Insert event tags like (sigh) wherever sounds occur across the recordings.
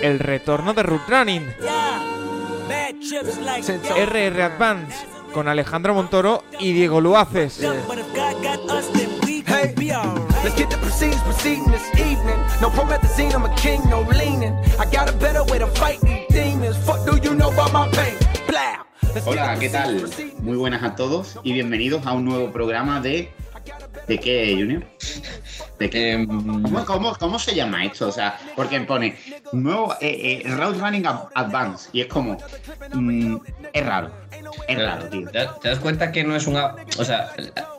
El retorno de Root Running. RR Advance con Alejandro Montoro y Diego Luaces. Hey, let's get the proceedings proceeding this evening. No promethazine, I'm a king, no leaning. I got a better way to fight these demons. Fuck do you know about my pain? Blah. Hola, ¿qué tal? Muy buenas a todos y bienvenidos a un nuevo programa de. ¿De qué, Junior? ¿De qué? Em, ¿Cómo, cómo, se llama esto? O sea, porque pone nuevo eh, eh, Route Running Advance y es como. Mm, es raro. Es raro, tío. ¿Te das cuenta que no es una. O sea,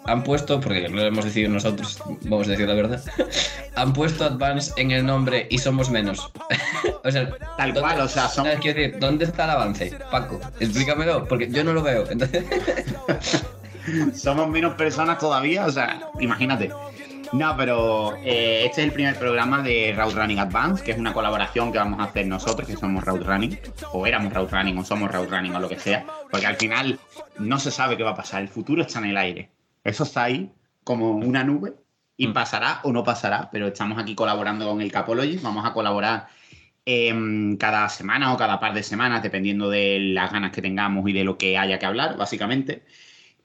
han puesto, porque lo hemos decidido nosotros, vamos a decir la verdad, (laughs) han puesto Advance en el nombre y somos menos. (laughs) o sea, tal cual, o sea. Quiero decir, ¿dónde está el avance? Paco, explícamelo, porque yo no lo veo. Entonces. (laughs) (laughs) somos menos personas todavía, o sea, imagínate. No, pero eh, este es el primer programa de Route Running Advance, que es una colaboración que vamos a hacer nosotros, que somos Route Running, o éramos Route Running, o somos Route Running, o lo que sea, porque al final no se sabe qué va a pasar, el futuro está en el aire. Eso está ahí como una nube y mm. pasará o no pasará, pero estamos aquí colaborando con el Capology, vamos a colaborar em, cada semana o cada par de semanas, dependiendo de las ganas que tengamos y de lo que haya que hablar, básicamente.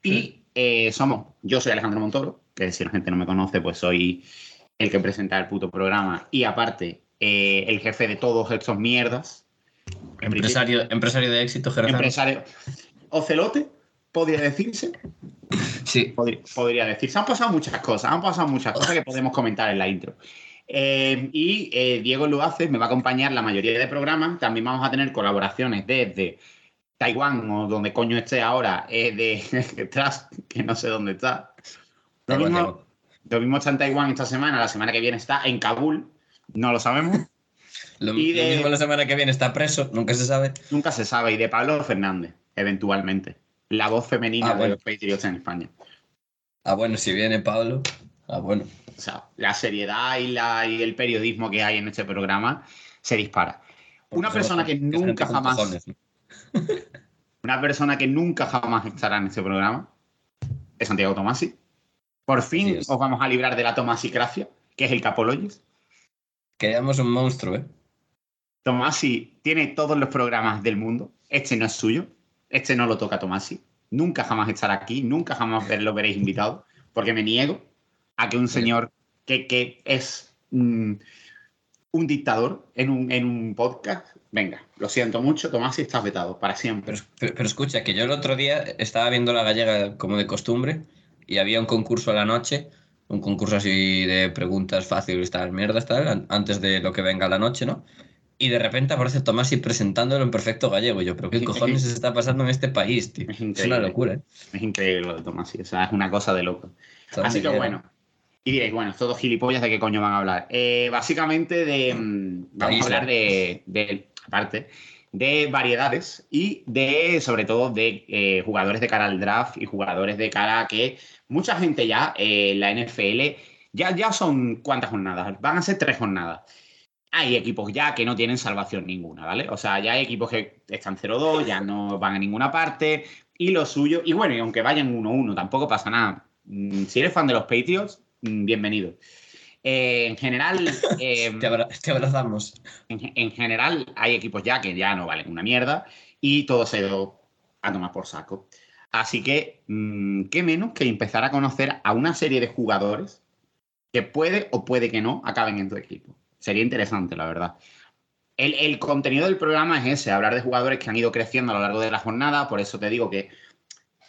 Y eh, somos, yo soy Alejandro Montoro, que si la gente no me conoce, pues soy el que presenta el puto programa y aparte eh, el jefe de todos estos mierdas. Empresario, empresario de éxito, Gerardo. Empresario. Ocelote, podría decirse. Sí. Podría, decir. Se Han pasado muchas cosas, han pasado muchas cosas que podemos comentar en la intro. Eh, y eh, Diego Luaces me va a acompañar la mayoría de programas. También vamos a tener colaboraciones desde Taiwán o donde coño esté ahora, es de (laughs) Trust, que no sé dónde está. Lo mismo, está en Taiwán esta semana, la semana que viene está en Kabul, no lo sabemos. (laughs) Lo, mismo la semana que viene está preso, nunca se sabe. Nunca se sabe, y de Pablo Fernández, eventualmente. La voz femenina ah, de los Patriots en España. Ah, bueno, si viene Pablo. Ah, bueno. O sea, la seriedad y, la, y el periodismo que hay en este programa se dispara. Una persona que nunca jamás. Una persona que nunca jamás estará en este programa es Santiago Tomasi. Por fin os vamos a librar de la Tomasicracia, que es el Capologis. Queríamos un monstruo, ¿eh? Tomasi tiene todos los programas del mundo. Este no es suyo. Este no lo toca Tomasi. Nunca jamás estará aquí. Nunca jamás lo veréis invitado. Porque me niego a que un señor que, es mm, un dictador en un, en un podcast. Venga, lo siento mucho, Tomasi, estás vetado para siempre. pero, escucha, que yo el otro día estaba viendo la gallega como de costumbre y había un concurso a la noche, un concurso así de preguntas fáciles, tal, mierdas, tal, antes de lo que venga la noche, ¿no? Y de repente aparece Tomás y presentándolo en perfecto gallego. yo, pero ¿qué cojones se está pasando en este país, tío? Es, una locura, ¿eh? Es increíble lo de Tomás, o sea, es una cosa de loco. Así que bueno. Y diréis, bueno, estos dos gilipollas de qué coño van a hablar. Eh, básicamente de. Mm, vamos a hablar de, de. Aparte, de variedades y de, sobre todo, de eh, jugadores de cara al draft y jugadores de cara a que mucha gente ya, eh, la NFL, ya, ya son cuántas jornadas, van a ser tres jornadas. Hay equipos ya que no tienen salvación ninguna, ¿vale? O sea, ya hay equipos que están 0-2, ya no van a ninguna parte, y lo suyo, y bueno, y aunque vayan 1-1, tampoco pasa nada. Mm, si eres fan de los Patriots, mm, bienvenido. Eh, en general. (laughs) Eh, te, abrazamos. En, general, hay equipos ya que ya no valen una mierda y todo se ha ido a tomar por saco. Así que, mm, qué menos que empezar a conocer a una serie de jugadores que puede o puede que no acaben en tu equipo. Sería interesante, la verdad. El, contenido del programa es ese, hablar de jugadores que han ido creciendo a lo largo de la jornada, por eso te digo que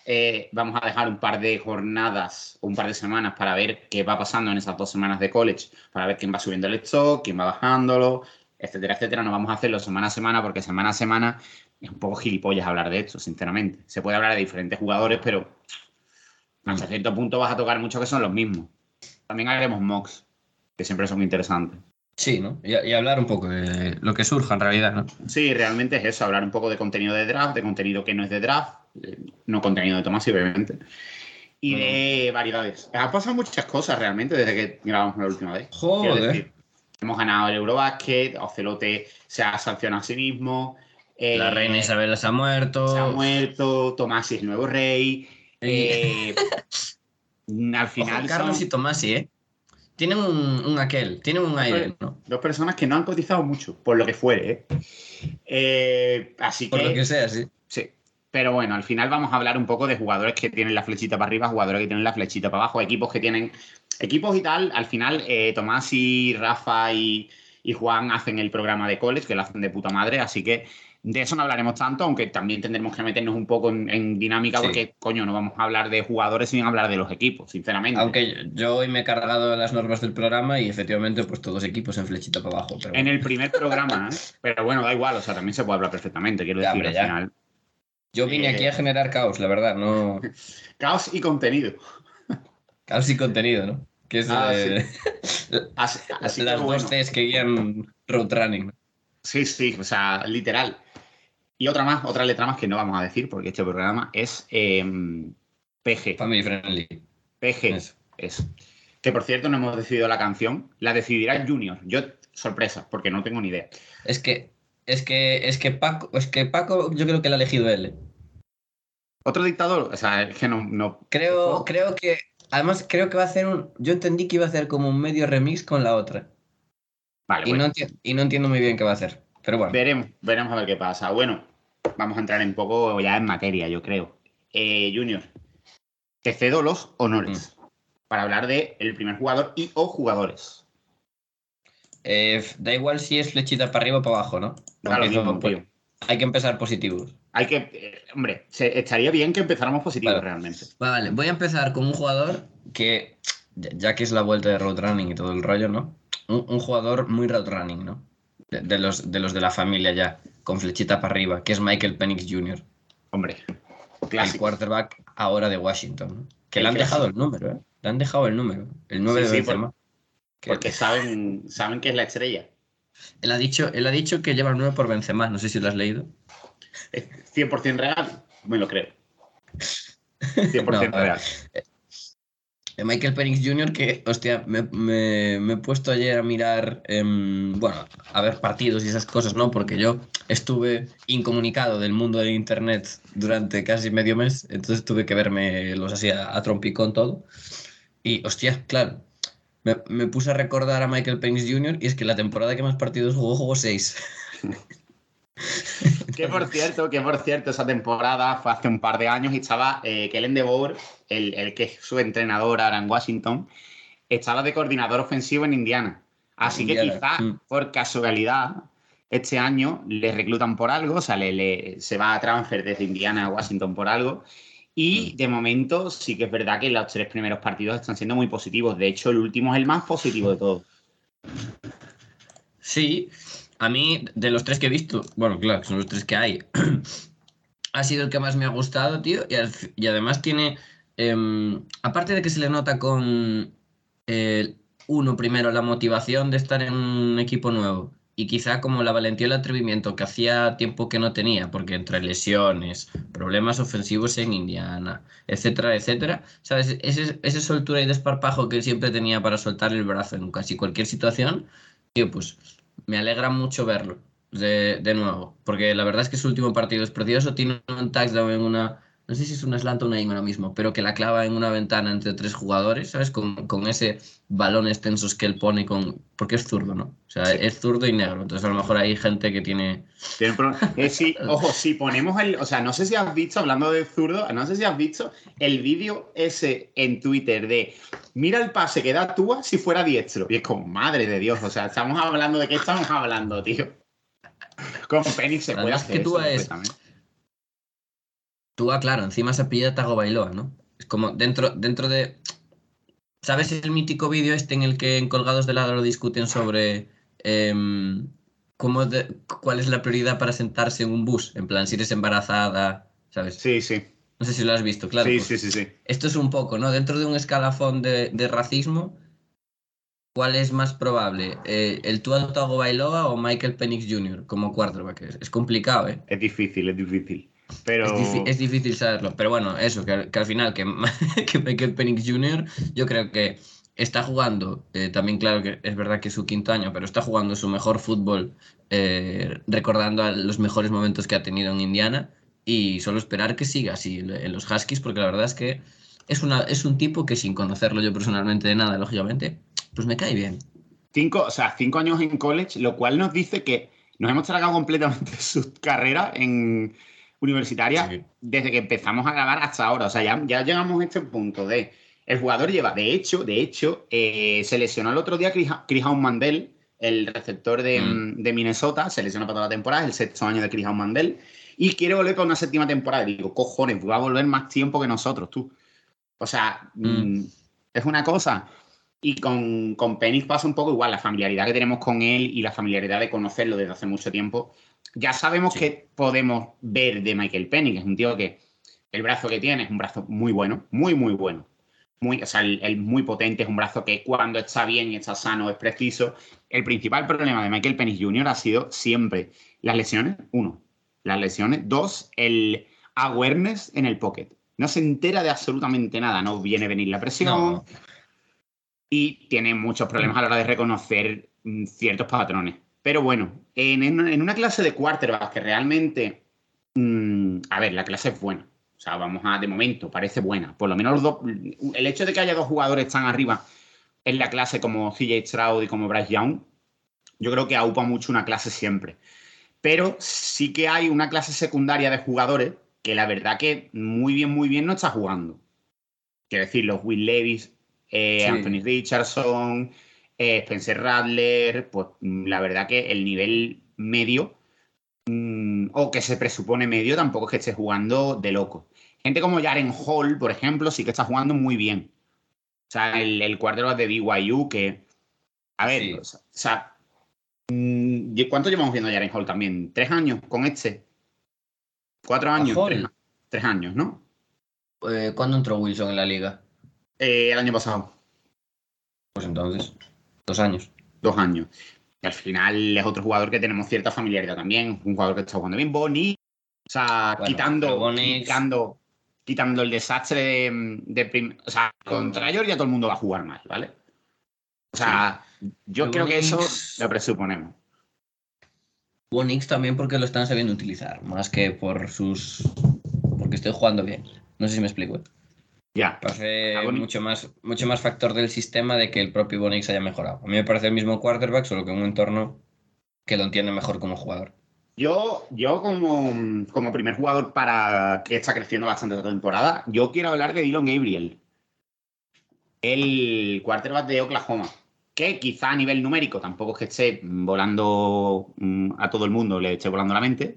eh, vamos a dejar un par de jornadas o un par de semanas para ver qué va pasando en esas dos semanas de college, para ver quién va subiendo el stock, quién va bajándolo, etcétera, etcétera. No vamos a hacerlo semana a semana porque semana a semana es un poco gilipollas hablar de esto, sinceramente. Se puede hablar de diferentes jugadores, pero hasta cierto punto vas a tocar muchos que son los mismos. También haremos mocks, que siempre son interesantes. Sí, ¿no? Y, hablar un poco de lo que surja en realidad, ¿no? Sí, realmente es eso, hablar un poco de contenido de draft, de contenido que no es de draft, no contenido de Tomás, obviamente. Y de variedades. Han pasado muchas cosas realmente desde que grabamos la última vez. Joder. hemos ganado el Eurobasket, Ocelote se ha sancionado a sí mismo, la reina eh, Isabel se ha muerto. Se ha muerto. Tomás es el nuevo rey. Eh, (laughs) al final. Carlos y Tomás, ¿eh? tienen un, un aquel, tienen un aire, ¿no? Dos personas que no han cotizado mucho, por lo que fuere, ¿eh? Eh, así Por que. lo que sea, sí. Pero bueno, al final vamos a hablar un poco de jugadores que tienen la flechita para arriba, jugadores que tienen la flechita para abajo, equipos que tienen. Equipos y tal, al final, eh, Tomás y Rafa y, y Juan hacen el programa de college, que lo hacen de puta madre, así que de eso no hablaremos tanto, aunque también tendremos que meternos un poco en, en dinámica, Sí. porque, coño, no vamos a hablar de jugadores sin hablar de los equipos, sinceramente. Aunque yo hoy me he cargado las normas del programa y efectivamente pues todos equipos en flechita para abajo. Pero En el primer programa, (laughs) ¿eh? pero bueno, da igual, o sea, también se puede hablar perfectamente, quiero Ya, decir, hombre, al ya. Yo vine aquí a generar caos, la verdad, no (laughs) Caos y contenido. (laughs) caos y contenido, ¿no? Que es Ah, eh, (laughs) Así, así que las bueno. dos Cs que guían road running. Sí, sí, o sea, literal. Y otra más, otra letra más que no vamos a decir, porque este programa es em, PG. Family friendly. PG Eso. es. Que por cierto, no hemos decidido la canción. La decidirá Junior. Yo, sorpresa, porque no tengo ni idea. Es que es que es que Paco, es que Paco yo creo que la ha elegido él. Otro dictador, o sea, es que no. no Creo, creo que. Además, creo que va a hacer un. Yo entendí que iba a hacer como un medio remix con la otra. Vale, Y, bueno, no enti- y no entiendo muy bien qué va a hacer. Pero bueno. veremos, veremos a ver qué pasa. Bueno, vamos a entrar un poco ya en materia, yo creo. Eh, Junior, te cedo los honores Mm. para hablar de el primer jugador y o jugadores. Eh, da igual si es flechita para arriba o para abajo, ¿no? Empiezo mismo. Hay que empezar positivos. Hay que, eh, hombre, se, estaría bien que empezáramos positivos Vale. realmente. Vale, voy a empezar con un jugador que, ya que es la vuelta de road running y todo el rollo, ¿no? Un, un jugador muy road running, ¿no? De, de los, de los de la familia ya, con flechita para arriba, que es Michael Penix Jr., Hombre, el clásico. quarterback ahora de Washington, ¿no? Que El le han clásico. dejado el número, ¿eh? Le han dejado el número, el 9 Sí, de sí, por- Benzema. Que- Porque saben, saben que es la estrella. él, ha dicho, él ha dicho que lleva el 9 por Benzema, no sé si lo has leído. Es 100% real, me lo creo. 100% No, real. De Michael Penix Jr., que, hostia, me, me- me he puesto ayer a mirar, em, bueno, a ver partidos y esas cosas, ¿no? Porque yo estuve incomunicado del mundo de Internet durante casi medio mes, entonces tuve que verme los así a, a trompicón todo. Y, hostia, claro, me, me puse a recordar a Michael Penix Jr. y es que la temporada que más partidos jugó, jugó seis. (laughs) Que por cierto, que por cierto, esa temporada fue hace un par de años y estaba eh, Kellen DeBoer, el, el que es su entrenador ahora en Washington, estaba de coordinador ofensivo en Indiana. Así que Indiana, quizá mm. por casualidad este año le reclutan por algo, o sea, le- le- se va a transfer desde Indiana a Washington por algo. Y Mm. de momento sí que es verdad que los tres primeros partidos están siendo muy positivos. De hecho, el último es el más positivo de todos. Sí, a mí, de los tres que he visto, bueno, claro, son los tres que hay, (clears throat) ha sido el que más me ha gustado, tío, y, además tiene, em, aparte de que se le nota con eh, uno primero la motivación de estar en un equipo nuevo y quizá como la valentía y el atrevimiento que hacía tiempo que no tenía, porque entre lesiones, problemas ofensivos en Indiana, etcétera, etcétera, ¿sabes? Ese, ese soltura y desparpajo que siempre tenía para soltar el brazo en casi cualquier situación, tío, pues me alegra mucho verlo de, de nuevo, porque la verdad es que su último partido es precioso, tiene un touchdown en una, no sé si es una slant o una ahora mismo, pero que la clava en una ventana entre tres jugadores, ¿sabes? Con, con ese balón extensos que él pone con, porque es zurdo, ¿no? O sea, Sí. es zurdo y negro, entonces a lo mejor hay gente que tiene... Tiene un eh, sí, (laughs) ojo, si ponemos el. O sea, no sé si has visto, hablando de zurdo, no sé si has visto el vídeo ese en Twitter de mira el pase que da Tua si fuera diestro. Y es como, madre de Dios, o sea, estamos hablando de qué estamos hablando, tío. Con Penix se puede hacer que Tua eso es- perfectamente. Tú, ah, claro, encima se apellida Tago Bailoa, ¿no? Es como dentro, dentro de... ¿Sabes el mítico vídeo este en el que en Colgados de Lado discuten sobre em, cómo de- cuál es la prioridad para sentarse en un bus? En plan, si eres embarazada, ¿sabes? Sí, sí. No sé si lo has visto, claro. sí, pues sí, sí, sí. Esto es un poco, ¿no? Dentro de un escalafón de, de racismo, ¿cuál es más probable? Eh, ¿El Tua Tagovailoa o Michael Penix Jr. como quarterback? Es complicado, ¿eh? Es difícil, es difícil. Pero. Es, difi- es difícil saberlo, pero bueno, eso, que, al- que al final, que, (laughs) que Michael Penix Jr., yo creo que está jugando, eh, también claro que es verdad que es su quinto año, pero está jugando su mejor fútbol, eh, recordando a los mejores momentos que ha tenido en Indiana, y solo esperar que siga así en en los Huskies, porque la verdad es que es, una, es un tipo que sin conocerlo yo personalmente de nada, lógicamente, pues me cae bien. Cinco, o sea, cinco años en college, lo cual nos dice que nos hemos tragado completamente (laughs) su carrera en universitaria Sí. desde que empezamos a grabar hasta ahora. O sea, ya, ya llegamos a este punto de. El jugador lleva, de hecho, de hecho, eh, se lesionó el otro día Chris, Chris Mandel, el receptor de, Mm. de Minnesota, se lesionó para toda la temporada, es el sexto año de Chris Mandel, y quiere volver para una séptima temporada. Y digo, cojones, va a volver más tiempo que nosotros, tú. O sea, Mm. mm, es una cosa. Y con, con Penix pasa un poco igual, la familiaridad que tenemos con él y la familiaridad de conocerlo desde hace mucho tiempo. Ya sabemos Sí. que podemos ver de Michael Penix, es un tío que el brazo que tiene es un brazo muy bueno, muy, muy bueno. Muy, o sea, el, el muy potente, es un brazo que cuando está bien y está sano es preciso. El principal problema de Michael Penix Jr. ha sido siempre las lesiones, uno, las lesiones, dos, el awareness en el pocket. No se entera de absolutamente nada, no viene a venir la presión No, y tiene muchos problemas a la hora de reconocer mm, ciertos patrones. Pero bueno, en, en- una clase de quarterback que realmente, mm, a ver, la clase es buena. O sea, vamos a, de momento, parece buena. Por lo menos los dos, el hecho de que haya dos jugadores tan arriba en la clase como CJ Stroud y como Bryce Young, yo creo que aupa mucho una clase siempre. Pero sí que hay una clase secundaria de jugadores que la verdad que muy bien, muy bien no está jugando. Quiero decir, los Will Levis, eh, Sí. Anthony Richardson, eh, Spencer Radler, pues mm, la verdad que el nivel medio, mm, o que se presupone medio, tampoco es que esté jugando de loco. Gente como Jaren Hall, por ejemplo, sí que está jugando muy bien. O sea, el, el de BYU, que. A ver, Sí. o sea, mm, ¿cuánto llevamos viendo a Jaren Hall también? ¿Tres años con este? ¿Cuatro ¿A años? Tres años, ¿no? Eh, ¿Cuándo entró Wilson en la liga? Eh, el año pasado. Pues entonces, dos años. dos años. Y al final es otro jugador que tenemos cierta familiaridad también, un jugador que está jugando bien. Boni, o sea, Bueno, quitando, quitando, quitando el desastre de, de prim- O sea, contra Georgia todo el mundo va a jugar mal, ¿vale? O sea, yo creo que eso lo presuponemos. Bonix también porque lo están sabiendo utilizar, más que por sus. porque estoy jugando bien. No sé si me explico. Ya. Parece mucho más, mucho más factor del sistema de que el propio Bonix haya mejorado. A mí me parece el mismo quarterback, solo que en un entorno que lo entiende mejor como jugador. Yo, yo como, como primer jugador para que está creciendo bastante esta temporada, yo quiero hablar de Dylan Gabriel, el quarterback de Oklahoma, que quizá a nivel numérico tampoco es que esté volando mm, a todo el mundo, le esté volando la mente,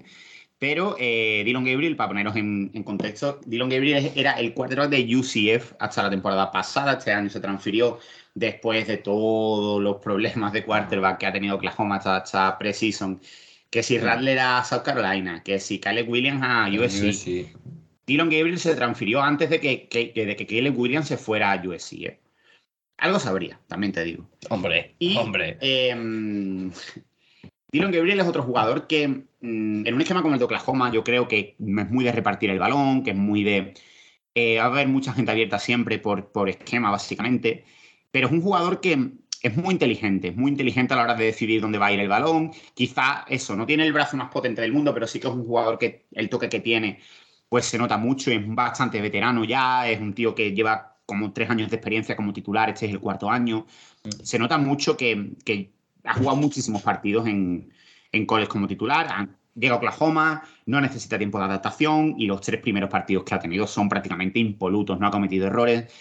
pero eh, Dylan Gabriel, para poneros en, en contexto, Dylan Gabriel era el quarterback de UCF hasta la temporada pasada, este año se transfirió después de todos los problemas de quarterback que ha tenido Oklahoma hasta, hasta preseason que si. Radler a South Carolina, que si Caleb Williams a USC. Sí. Dylan Gabriel se transfirió antes de que, que- que- de que Caleb Williams se fuera a USC. ¿eh? Algo sabría, también te digo. Hombre, Y, hombre. eh, Dylan Gabriel es otro jugador que mm, en un esquema como el de Oklahoma yo creo que es muy de repartir el balón, que es muy de... eh, va a haber mucha gente abierta siempre por, por esquema, básicamente. Pero es un jugador que es muy inteligente, es muy inteligente a la hora de decidir dónde va a ir el balón. Quizá eso, no tiene el brazo más potente del mundo, pero sí que es un jugador que el toque que tiene pues se nota mucho, es bastante veterano ya, es un tío que lleva como tres años de experiencia como titular, este es el cuarto año. Se nota mucho que, que ha jugado muchísimos partidos en, en college como titular, llega a Oklahoma, no necesita tiempo de adaptación y los tres primeros partidos que ha tenido son prácticamente impolutos, no ha cometido errores,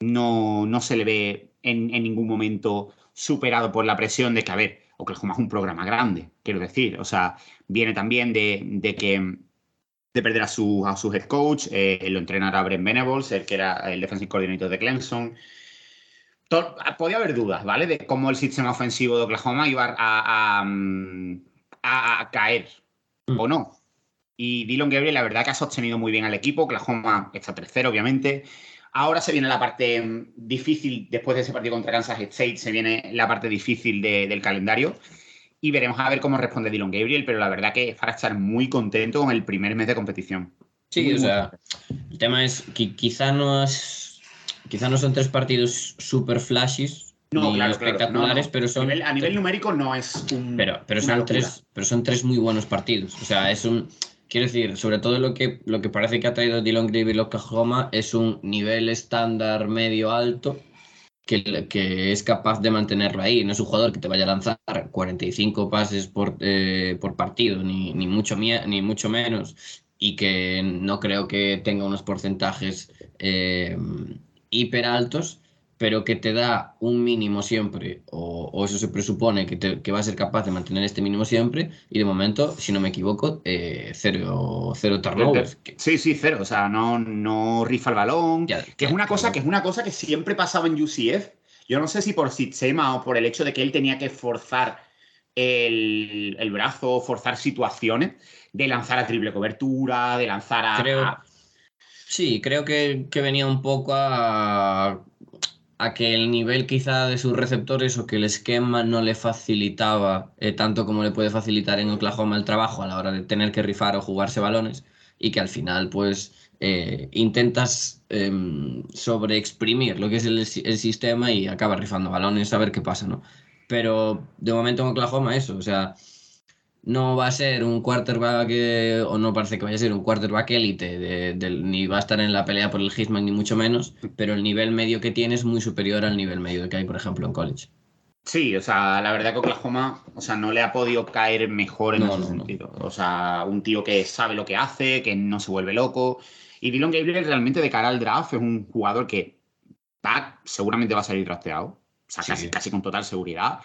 no, no se le ve en, en ningún momento superado por la presión de que, a ver, Oklahoma es un programa grande, quiero decir, o sea, viene también de, de que de perder a su, a su head coach, eh, lo entrenará Brent Venables, el que era el defensive coordinator de Clemson. To- podía haber dudas, ¿vale? De cómo el sistema ofensivo de Oklahoma iba a, a, mm, a- a caer o no. Y Dylan Gabriel, la verdad que ha sostenido muy bien al equipo. Oklahoma está tercero, obviamente. Ahora se viene la parte mm, difícil, después de ese partido contra Kansas State, se viene la parte difícil de- del calendario. Y veremos a ver cómo responde Dylan Gabriel, pero la verdad que es para estar muy contento con el primer mes de competición. Sí, Muy, o sea, el tema es que quizá no es. Quizá no son tres partidos super flashes No, ni claro, claro. espectaculares, No, no. pero son. A nivel, a nivel numérico no es un. Pero, pero, son tres, pero son tres muy buenos partidos. O sea, es un. Quiero decir, sobre todo lo que, lo que parece que ha traído Dylan Gabriel a Oklahoma es un nivel estándar medio alto que, que, es capaz de mantenerlo ahí. No es un jugador que te vaya a lanzar 45 pases por, eh, por partido, ni, ni, mucho, ni mucho menos, y que no creo que tenga unos porcentajes eh, hiper altos, pero que te da un mínimo siempre, o, o eso se presupone que, te, que, va a ser capaz de mantener este mínimo siempre, y de momento, si no me equivoco, eh, cero, cero turnovers. Sí, sí, cero, o sea, no, no rifa el balón, ya, que, ya, es una cosa, que es una cosa que siempre pasaba en UCF, yo no sé si por sistema o por el hecho de que él tenía que forzar el, el brazo, forzar situaciones, de lanzar a triple cobertura, de lanzar a... Creo... a... Sí, creo que, que venía un poco a, a que el nivel quizá de sus receptores o que el esquema no le facilitaba eh, tanto como le puede facilitar en Oklahoma el trabajo a la hora de tener que rifar o jugarse balones y que al final pues eh, intentas eh, sobreexprimir lo que es el, el, sistema y acabas rifando balones a ver qué pasa, ¿no? Pero de momento en Oklahoma eso, o sea, no va a ser un quarterback, o no parece que vaya a ser un quarterback élite, de, de, ni va a estar en la pelea por el Hitman, ni mucho menos, pero el nivel medio que tiene es muy superior al nivel medio que hay, por ejemplo, en college. Sí, o sea, la verdad que Oklahoma, o sea, no le ha podido caer mejor en No, ese no, no. sentido. O sea, un tío que sabe lo que hace, que no se vuelve loco. Y Dylan Gabriel realmente de cara al draft es un jugador que va, seguramente va a salir drafteado. O sea, Sí. casi, casi con total seguridad.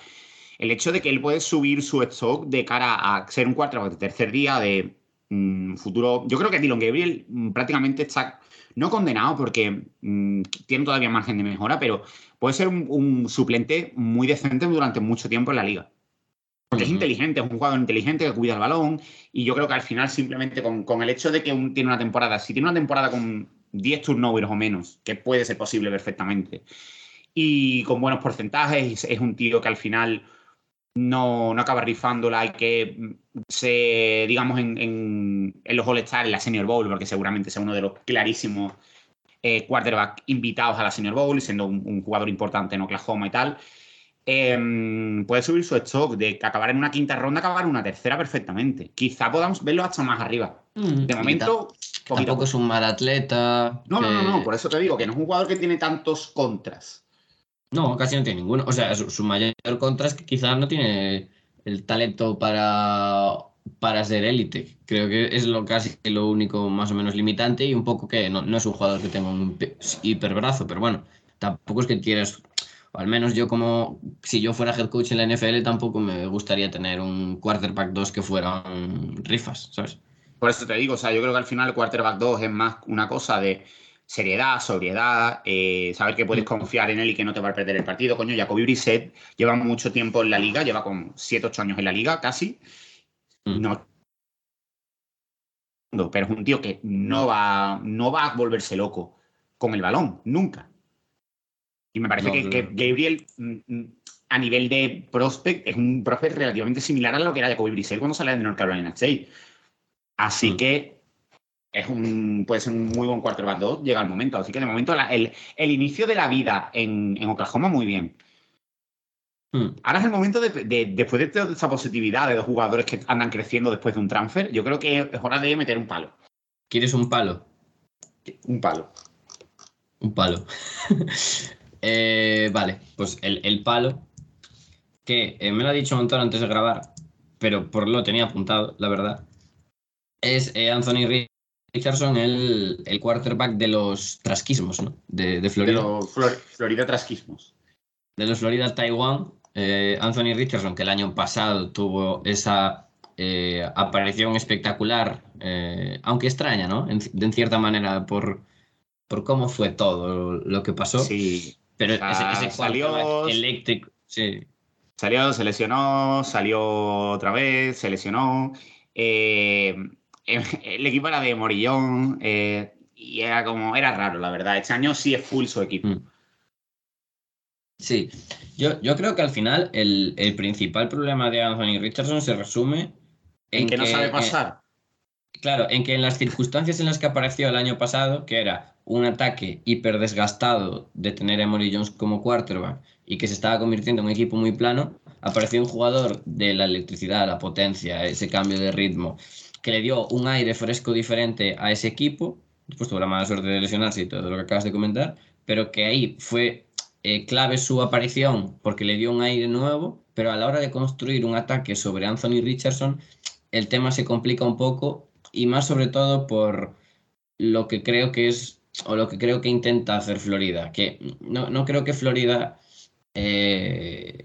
El hecho de que él puede subir su stock de cara a ser un quarterback de tercer día, de mm, futuro. Yo creo que Dylan Gabriel mm, prácticamente está no condenado porque mm, tiene todavía margen de mejora, pero puede ser un, un suplente muy decente durante mucho tiempo en la liga. Porque es inteligente, es un jugador inteligente que cuida el balón. Y yo creo que al final, simplemente con, con el hecho de que un- tiene una temporada, si tiene una temporada con 10 turnovers o menos, que puede ser posible perfectamente, y con buenos porcentajes, es un tío que al final no, no acaba rifándola y que mm, se, digamos, en, en, en los All-Star, en la Senior Bowl, porque seguramente sea uno de los clarísimos eh, quarterback invitados a la Senior Bowl, siendo un, un jugador importante en Oklahoma y tal. eh, puede subir su stock de acabar en una quinta ronda, acabar en una tercera perfectamente. Quizá podamos verlo hasta más arriba. Mm, De momento, poquito. tampoco es un mal atleta. No, no, no, no, por eso te digo que no es un jugador que tiene tantos contras. No, casi no tiene ninguno. O sea, su, mayor contra es que quizás no tiene el talento para, para ser élite. Creo que es lo casi lo único más o menos limitante y un poco que no, no es un jugador que tenga un pe- hiperbrazo, pero bueno, tampoco es que quieras, o al menos yo como, si yo fuera head coach en la NFL, tampoco me gustaría tener un quarterback 2 que fueran rifas, ¿sabes? Por eso te digo, o sea, yo creo que al final el quarterback 2 es más una cosa de seriedad, sobriedad, eh, saber que puedes Mm. confiar en él y que no te va a perder el partido. Coño, Jacoby Brissett lleva mucho tiempo en la liga, lleva con 7, 8 años en la liga casi. Mm. No. no, Pero es un tío que no va, no va a volverse loco con el balón, nunca. Y me parece No, que, no, que no. Gabriel, mm, a nivel de prospect, es un prospect relativamente similar a lo que era Jacoby Brissett cuando sale de North Carolina State. Así Mm. que es un, puede ser un muy buen quarterback 2, llega el momento. Así que de momento la- el, el inicio de la vida en, en Oklahoma muy bien. Mm. Ahora es el momento de, de- después de toda esa positividad de los jugadores que andan creciendo después de un transfer, yo creo que es hora de meter un palo. ¿Quieres un palo? Un palo. Un palo. (laughs) Eh, vale, pues el, el palo, que eh, me lo ha dicho Montón antes de grabar, pero por lo tenía apuntado, la verdad, es eh, Anthony Richardson, el, el quarterback de los trasquismos, ¿no? De, de De Florida. los Flor- Florida Trasquismos. de los Florida Taiwan, eh, Anthony Richardson, que el año pasado tuvo esa eh, aparición espectacular, eh, aunque extraña, ¿no? En, en cierta manera, por, por cómo fue todo lo que pasó. Sí. Pero O sea, ese, ese salió- eléctrico, sí. Salió, se lesionó, salió otra vez, se lesionó. Eh, el equipo era de Morillón eh, y era como, era raro, la verdad. Este año sí es full su equipo. Mm. Sí, yo, yo creo que al final el, el principal problema de Anthony Richardson se resume en, En que no sabe eh, pasar. Claro, en que en las circunstancias en las que apareció el año pasado, que era un ataque hiper desgastado de tener a Emory Jones como quarterback y que se estaba convirtiendo en un equipo muy plano, apareció un jugador de la electricidad, la potencia, ese cambio de ritmo, que le dio un aire fresco diferente a ese equipo. Después tuvo la mala suerte de lesionarse y todo lo que acabas de comentar, pero que ahí fue eh, clave su aparición porque le dio un aire nuevo, pero a la hora de construir un ataque sobre Anthony Richardson, el tema se complica un poco y más sobre todo por lo que creo que es o lo que creo que intenta hacer Florida, que no, creo que Florida eh,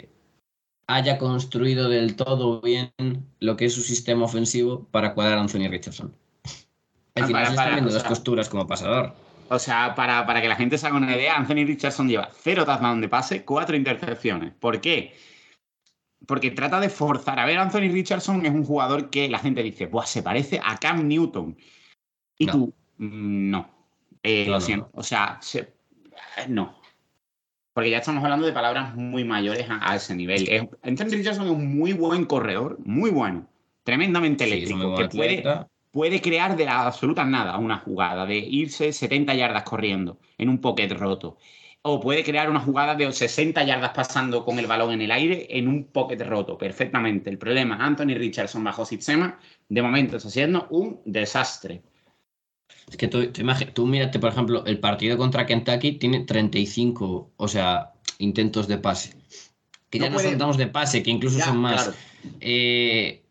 haya construido del todo bien lo que es su sistema ofensivo para cuadrar a Anthony Richardson. Al ah, final se están viendo las costuras como pasador. O sea, para, para, que la gente se haga una idea, Anthony Richardson lleva cero touchdown de pase, cuatro intercepciones. ¿Por qué? Porque trata de forzar. A ver, Anthony Richardson es un jugador que la gente dice, Buah, se parece a Cam Newton. Y tú, mm, no. Eh, lo siento. O sea, no. Porque ya estamos hablando de palabras muy mayores a, ese nivel. Anthony Richardson es un muy buen corredor, muy bueno. Tremendamente eléctrico. que puede, puede crear de la absoluta nada una jugada, de irse 70 yardas corriendo en un pocket roto. O puede crear una jugada de 60 yardas pasando con el balón en el aire en un pocket roto, perfectamente. El problema, Anthony Richardson bajo sistema, de momento está siendo un desastre. Es que tú, tú mírate, por ejemplo, el partido contra Kentucky tiene 35, o sea, intentos de pase. Que ya no nos de pase, que incluso son más. Eh,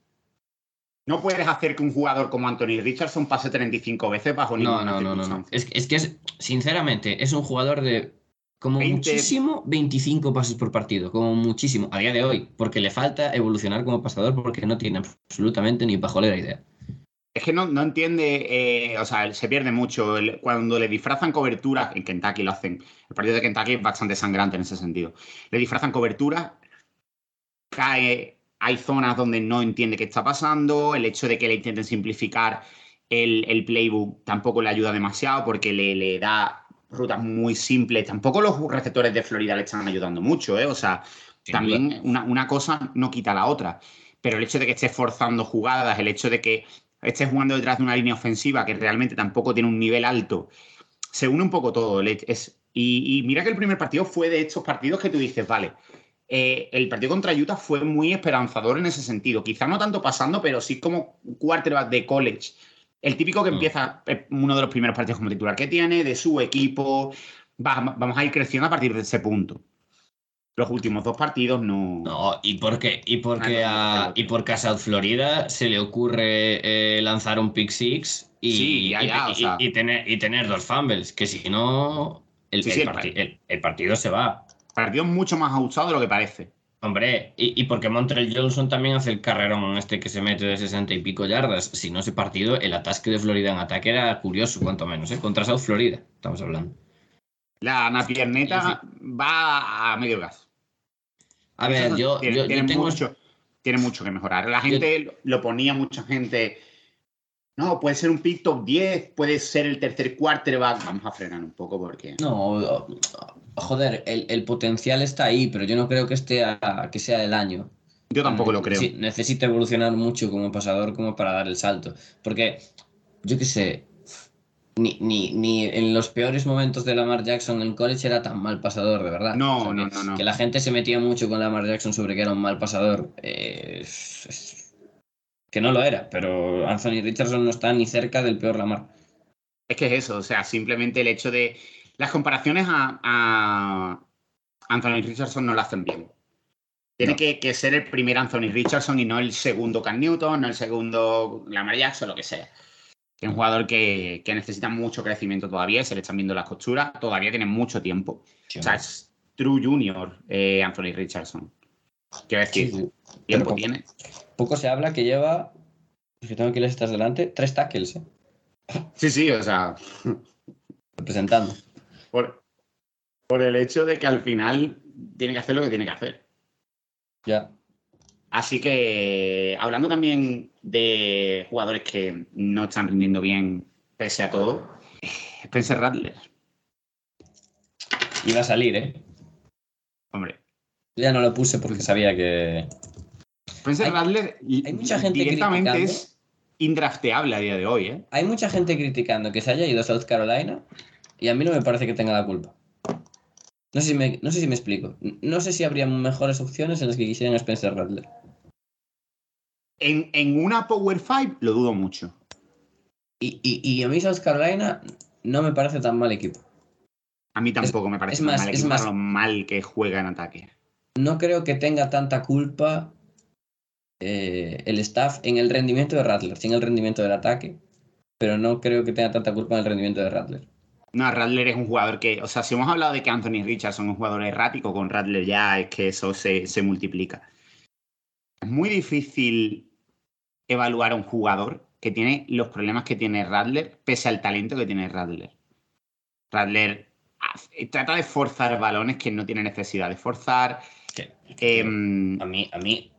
no puedes hacer que un jugador como Anthony Richardson pase 35 veces bajo ninguna No, no, no, no. Es, es, que es, sinceramente, es un jugador de como muchísimo 25 pases por partido, como muchísimo, a día de hoy, porque le falta evolucionar como pasador porque no tiene absolutamente ni pajolera idea. Es que no, no entiende, eh, o sea, se pierde mucho. cuando le disfrazan cobertura, en Kentucky lo hacen, el partido de Kentucky es bastante sangrante en ese sentido. Le disfrazan cobertura, cae hay zonas donde no entiende qué está pasando, el hecho de que le intenten simplificar el, playbook tampoco le ayuda demasiado porque le, da rutas muy simples. Tampoco los receptores de Florida le están ayudando mucho, ¿eh? O sea, también una, cosa no quita la otra. Pero el hecho de que esté forzando jugadas, el hecho de que esté jugando detrás de una línea ofensiva que realmente tampoco tiene un nivel alto, se une un poco todo. Es, y, y mira que el primer partido fue de estos partidos que tú dices, vale, eh, el partido contra Utah fue muy esperanzador en ese sentido. Quizá no tanto pasando, pero sí como quarterback de college. El típico que mm. empieza eh, uno de los primeros partidos como titular que tiene, de su equipo. vamos a ir creciendo a partir de ese punto. Los últimos dos partidos no. No, y porque, y porque, a, y porque a South Florida se le ocurre eh, lanzar un pick six y, y, tener, y tener dos fumbles, que si no, el, el partido se va partido mucho más ajustado de lo que parece. Hombre, y, porque Montreal Johnson también hace el carrerón este que se mete de 60 y pico yardas. Si no, ese partido, el atasque de Florida en ataque era curioso, cuanto menos, ¿eh? Contra South Florida, estamos hablando. La napierneta va a medio gas. A ver, yo, tiene, mucho, tiene mucho que mejorar. La gente lo ponía, mucha gente. No, puede ser un pick top 10, puede ser el tercer quarterback. Vamos a frenar un poco porque. No, joder, el, potencial está ahí, pero yo no creo que, esté que sea el año. Yo tampoco lo creo. necesita evolucionar mucho como pasador como para dar el salto. Porque, yo qué sé, ni, ni, en los peores momentos de Lamar Jackson en college era tan mal pasador, de verdad. No, no, no, no, Que la gente se metía mucho con Lamar Jackson sobre que era un mal pasador. Eh, que no lo era, pero Anthony Richardson no está ni cerca del peor Lamar. Es que es eso, o sea, simplemente el hecho de las comparaciones a, Anthony Richardson no lo hacen bien. Tiene que, ser el primer Anthony Richardson y no el segundo Cam Newton, no el segundo Lamar Jackson, lo que sea. Es un jugador que, necesita mucho crecimiento todavía, se le están viendo las costuras, todavía tiene mucho tiempo. O sea, es True Junior eh, Anthony Richardson. Quiero decir, tiempo tiene. Poco se habla que lleva, que tengo que estás delante, tres tackles. ¿eh? Sí, sí, o sea. Representando por, por el hecho de que al final tiene que hacer lo que tiene que hacer. Ya. Así que, hablando también de jugadores que no están rindiendo bien pese a todo, Spencer Rattler. Iba a salir, ¿eh? Hombre. Ya no lo puse porque sabía que. Spencer Rattler hay mucha gente directamente es indrafteable a día de hoy, ¿eh? Hay mucha gente criticando que se haya ido a South Carolina y a mí no me parece que tenga la culpa. No sé si me, no sé si me explico. No sé si habría mejores opciones en las que quisieran Spencer Rattler. En, una Power 5 lo dudo mucho. Y, y, a mí South Carolina no me parece tan mal equipo. A mí tampoco me parece es más- mal, es equipo más- lo mal que juega en ataque. No creo que tenga tanta culpa eh, el staff en el rendimiento de Rattler, sí en el rendimiento del ataque, pero no creo que tenga tanta culpa en el rendimiento de Rattler. No, Radler es un jugador que, o sea, si hemos hablado de que Anthony Richardson es un jugador errático, con Radler ya es que eso se, se multiplica. Es muy difícil evaluar a un jugador que tiene los problemas que tiene Radler, pese al talento que tiene Radler. Radler trata de forzar balones que no tiene necesidad de forzar. Em, A mí, a mí,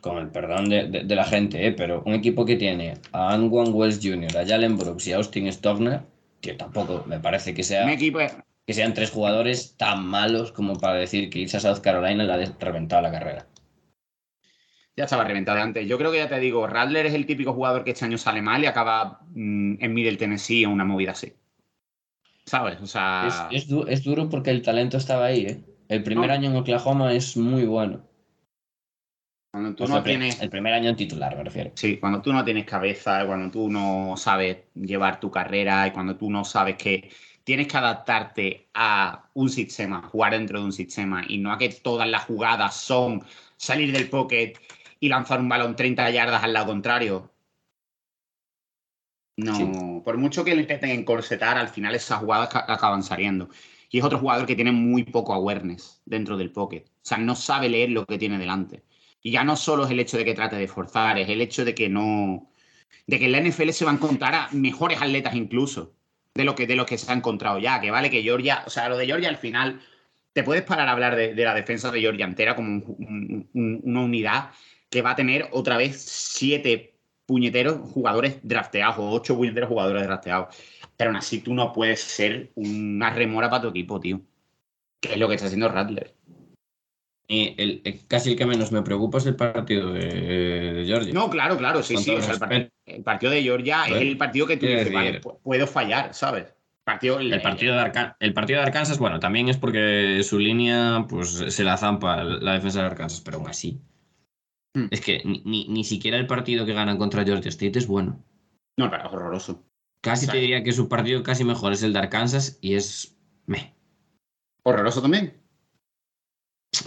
con el perdón de, de- de la gente, eh, pero un equipo que tiene a Anwan Wells Jr., a Jalen Brooks y a Austin Stogner, que tampoco me parece que, sea, un equipo, que sean tres jugadores tan malos como para decir que irse a South Carolina le ha reventado la carrera. Ya estaba reventado antes. Yo creo que ya te digo, Radler es el típico jugador que este año sale mal y acaba mm, en Middle Tennessee en una movida así. ¿Sabes? O sea. Es, es du- es duro porque el talento estaba ahí, ¿eh? El primer No. año en Oklahoma es muy bueno. Cuando tú O sea, no tienes. El primer año en titular, me refiero. Sí, cuando tú no tienes cabeza, cuando tú no sabes llevar tu carrera y cuando tú no sabes que tienes que adaptarte a un sistema, jugar dentro de un sistema y no a que todas las jugadas son salir del pocket y lanzar un balón 30 yardas al lado contrario. No, Sí. por mucho que lo intenten encorsetar, al final esas jugadas ca- acaban saliendo. Y es otro jugador que tiene muy poco awareness dentro del pocket. O sea, no sabe leer lo que tiene delante. Y ya no solo es el hecho de que trate de forzar, es el hecho de que no. de que en la NFL se va a encontrar a mejores atletas incluso de lo que, de lo que se ha encontrado ya. Que vale que Georgia. O sea, lo de Georgia al final. Te puedes parar a hablar de, de la defensa de Georgia entera como un- un- un- una unidad que va a tener otra vez siete puñeteros jugadores drafteados o ocho puñeteros jugadores drafteados. Pero aún así tú no puedes ser una remora para tu equipo, tío. Que es lo que está haciendo Rattler. Y el, el- casi el que menos me preocupa es el partido de, de Georgia. No, claro, claro, sí, Con sí. o sea, el, respeto. part- el partido de Georgia es Bueno, el partido que tú dices, vale, puedo fallar, ¿sabes? Partido, El partido, de Arca- el partido de Arkansas, bueno, también es porque su línea pues se la zampa la defensa de Arkansas, pero aún así. Hmm. Es que ni, ni, ni siquiera el partido que ganan contra Georgia State es bueno. No, es horroroso. Casi te diría que su partido casi mejor es el de Arkansas y es. Meh. Horroroso también.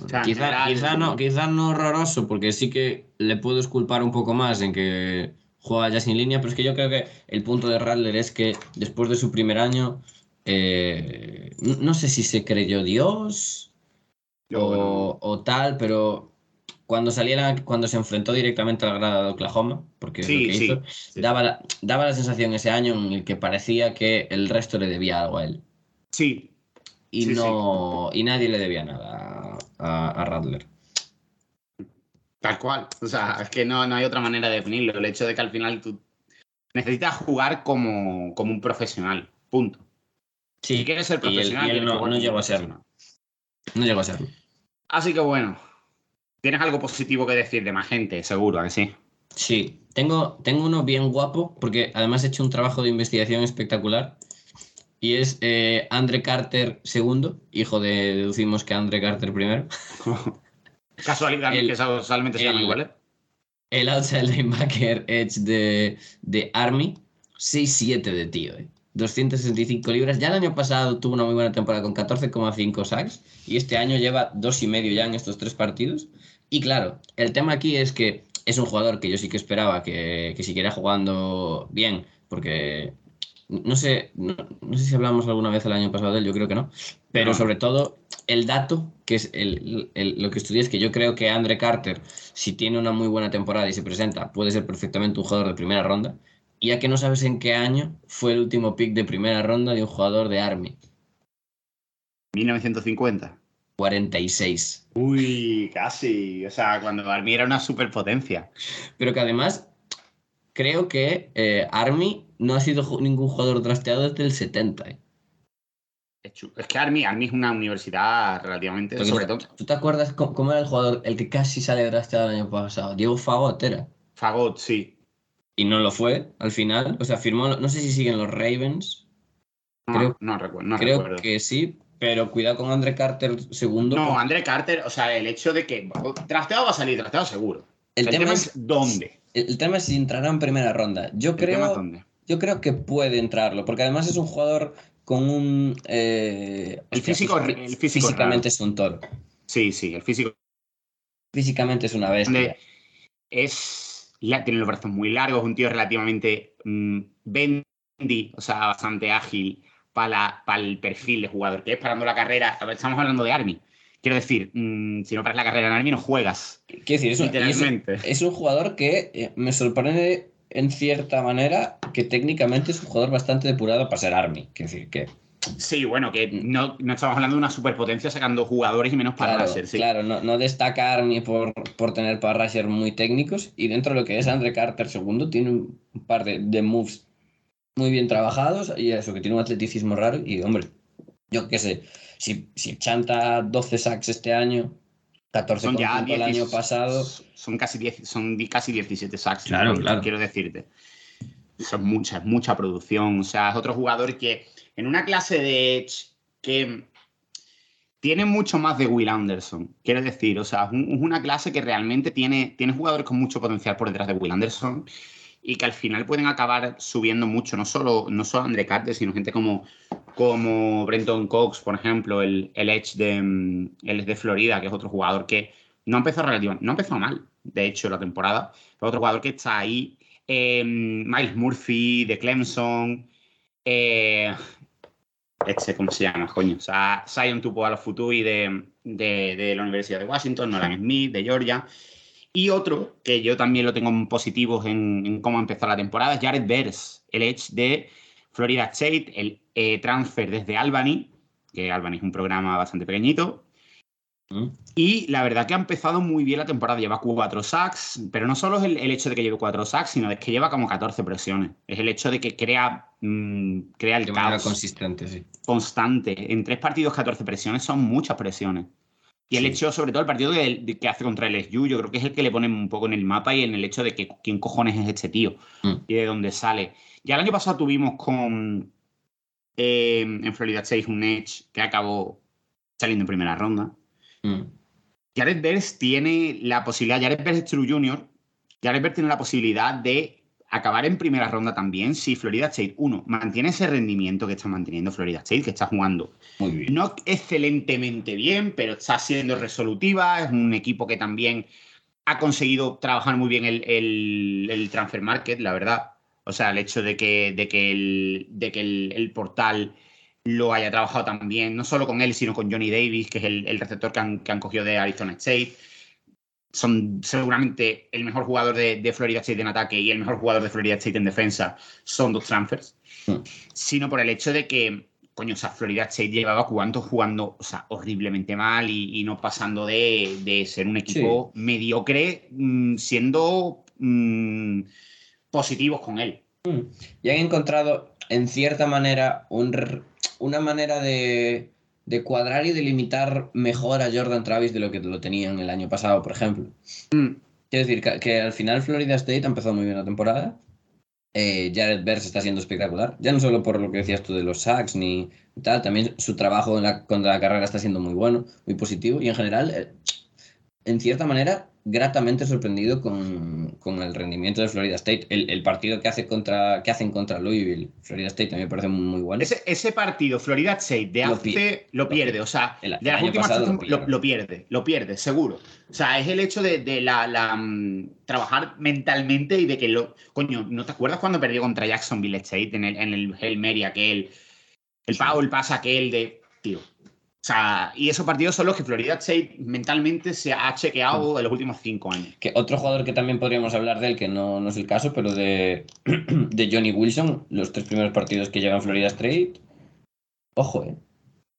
O sea, en Quizá, general, quizá no, quizá no horroroso, porque sí que le puedo esculpar un poco más en que juega ya sin línea, pero es que yo creo que el punto de Rattler es que después de su primer año, eh, no no sé si se creyó Dios Yo, o, bueno, o tal, pero cuando saliera, cuando se enfrentó directamente a la grada de Oklahoma, porque es Sí, lo que sí, hizo, sí. daba, la, daba la sensación ese año en el que parecía que el resto le debía algo a él. Sí, Y Sí, sí. no. Y nadie le debía nada a, a Rattler. tal cual. O sea, es que no, no hay otra manera de definirlo. El hecho de que al final tú necesitas jugar como, como un profesional. Punto. Si quieres ser y él- profesional, y él no- no llegó a profesional. No llegó a serlo. Así que bueno, tienes algo positivo que decir de más gente, seguro, ¿a que sí. Sí, tengo, tengo uno bien guapo, porque además he hecho un trabajo de investigación espectacular. Y es eh, Andre Carter II, hijo de, deducimos que Andre Carter primero. (laughs) Casualidad El- que casualmente se llama el- igual, ¿eh? El outside linebacker edge de, de Army, 6'7 de tío, eh. 265 libras. Ya el año pasado tuvo una muy buena temporada con 14,5 sacks y este año lleva dos y medio ya en estos tres partidos. Y claro, el tema aquí es que es un jugador que yo sí que esperaba que, que siguiera jugando bien, porque no sé, no, no sé si hablamos alguna vez el año pasado de él, yo creo que no, pero No. sobre todo el dato, que es el, el- lo que estudié, es que yo creo que Andre Carter, si tiene una muy buena temporada y se presenta, puede ser perfectamente un jugador de primera ronda, y ya que no sabes en qué año fue el último pick de primera ronda de un jugador de Army, 1950. 46. Uy, casi. O sea, cuando Army era una superpotencia. Pero que además creo que eh, Army no ha sido ningún jugador drafteado desde el 70. eh. Es que Army, Army es una universidad relativamente, Porque sobre tú- todo, ¿Tú te acuerdas cómo, cómo era el jugador, el que casi sale drafteado el año pasado? Diego Fagot era. Fagot, sí. Y no lo fue al final. O sea, firmó, no sé si siguen los Ravens. No, Creo- no, recuerdo, no creo recuerdo. que sí, pero cuidado con Andre Carter segundo. No, André Carter, o sea, el hecho de que drafteado va a salir, drafteado seguro. el, tema tema es, es dónde. el, el tema es si entrará en primera ronda. Yo El es creo, dónde. yo creo que puede entrarlo, porque además es un jugador con un... eh, El físico- fí- el físico es físicamente raro. es un toro. Sí, sí, el físico Físicamente es una bestia. Es. Tiene los brazos muy largos, un tío relativamente mm, bendy, o sea, bastante ágil para, para el perfil de jugador que es parando la carrera. A ver, estamos hablando de Army. Quiero decir, mm, si no paras la carrera en Army, no juegas. Quiero decir, es un, y es, literalmente. es un jugador que eh, me sorprende en cierta manera que técnicamente es un jugador bastante depurado para ser Army. Quiero decir que Sí, bueno, que no, no estamos hablando de una superpotencia sacando jugadores y menos para Claro, Rusher, sí. claro no, no destaca Army por, por tener para rusher muy técnicos y dentro de lo que es Andre Carter segundo tiene un par de, de moves muy bien trabajados y eso que tiene un atleticismo raro y hombre, yo qué sé, si, si chanta 12 sacks este año, 14 Son ya cinco el 10 año pasado, Son casi, 10, son casi 17 sacks. Claro, ¿no? claro. Quiero decirte. Son muchas, mucha producción. O sea, es otro jugador que en una clase de Edge que tiene mucho más de Will Anderson. Quiero decir, o sea, es, un- es una clase que realmente tiene, tiene jugadores con mucho potencial por detrás de Will Anderson y que al final pueden acabar subiendo mucho, no solo, no solo Andre Carter, sino gente como, como Brenton Cox, por ejemplo, el, el Edge de, mm, el de Florida, que es otro jugador que no empezó relativamente, no empezó mal, de hecho, la temporada, pero otro jugador que está ahí. Eh, Miles Murphy de Clemson. eh, este, ¿cómo se llama? Coño. O sea, Zion Tupuala-Futui de, de, de la Universidad de Washington, Nolan Smith de Georgia. Y otro, que yo también lo tengo en positivos en, en cómo empezó la temporada, es Jared Bers, el Edge de Florida State, el eh, transfer desde Albany, que Albany es un programa bastante pequeñito, ¿Mm? y la verdad que ha empezado muy bien la temporada. Lleva cuatro sacks, pero no solo es el, el hecho de que lleve cuatro sacks, sino es que lleva como 14 presiones. Es el hecho de que crea, mm, crea el de caos consistente, sí. constante. En tres partidos, 14 presiones son muchas presiones. Y el hecho, sobre todo, el partido que, de- que hace contra el SU, yo creo que es el que le pone un poco en el mapa y en el hecho de que quién cojones es este tío Mm. y de dónde sale. Ya el año pasado tuvimos con eh, en Florida State un Edge que acabó saliendo en primera ronda. Mm. Jared Bers tiene la posibilidad, Jared Bers es True Junior, Jared Bers tiene la posibilidad de acabar en primera ronda también si Florida State, uno, mantiene ese rendimiento que está manteniendo Florida State, que está jugando Muy bien. no excelentemente bien, pero está siendo resolutiva, es un equipo que también ha conseguido trabajar muy bien el, el- el transfer market, la verdad. O sea, el hecho de que, de que, el, de que el, portal lo haya trabajado también, no solo con él, sino con Johnny Davis, que es el, el receptor que han, que han cogido de Arizona State. Son seguramente el mejor jugador de, de Florida State en ataque y el mejor jugador de Florida State en defensa. Son dos transfers. Mm. Sino por el hecho de que, coño, o sea, Florida State llevaba cuántos jugando, o sea, horriblemente mal y, y no pasando de, de ser un equipo mediocre, mm, siendo mm, positivos con él. Y han encontrado, en cierta manera, un una manera de, de cuadrar y delimitar mejor a Jordan Travis de lo que lo tenían el año pasado, por ejemplo. Mm. Quiero decir que, que al final Florida State ha empezado muy bien la temporada. Eh, Jared Bers está siendo espectacular. Ya no solo por lo que decías tú de los sacks ni tal, también su trabajo en la, contra la carrera está siendo muy bueno, muy positivo. Y en general, eh, en cierta manera, gratamente sorprendido con, con el rendimiento de Florida State. El, el partido que, hace contra, que hacen contra Louisville, Florida State también me parece muy bueno. Ese, ese partido, Florida State, de Lo lo pierde. pi- O sea, el- de el las año últimas lo lo, pierde. lo pierde, lo pierde, seguro. O sea, es el hecho de, de la, la, mm, trabajar mentalmente y de que lo. Coño, ¿no te acuerdas cuando perdió contra Jacksonville State en el, en el Hail Mary aquel? El pago, el pasa aquel de. Tío. O sea, y esos partidos son los que Florida State mentalmente se ha chequeado en los últimos cinco años. Que otro jugador que también podríamos hablar de él, que no, no es el caso, pero de, (clears throat) de Johnny Wilson, los tres primeros partidos que llegan Florida State. Ojo, eh.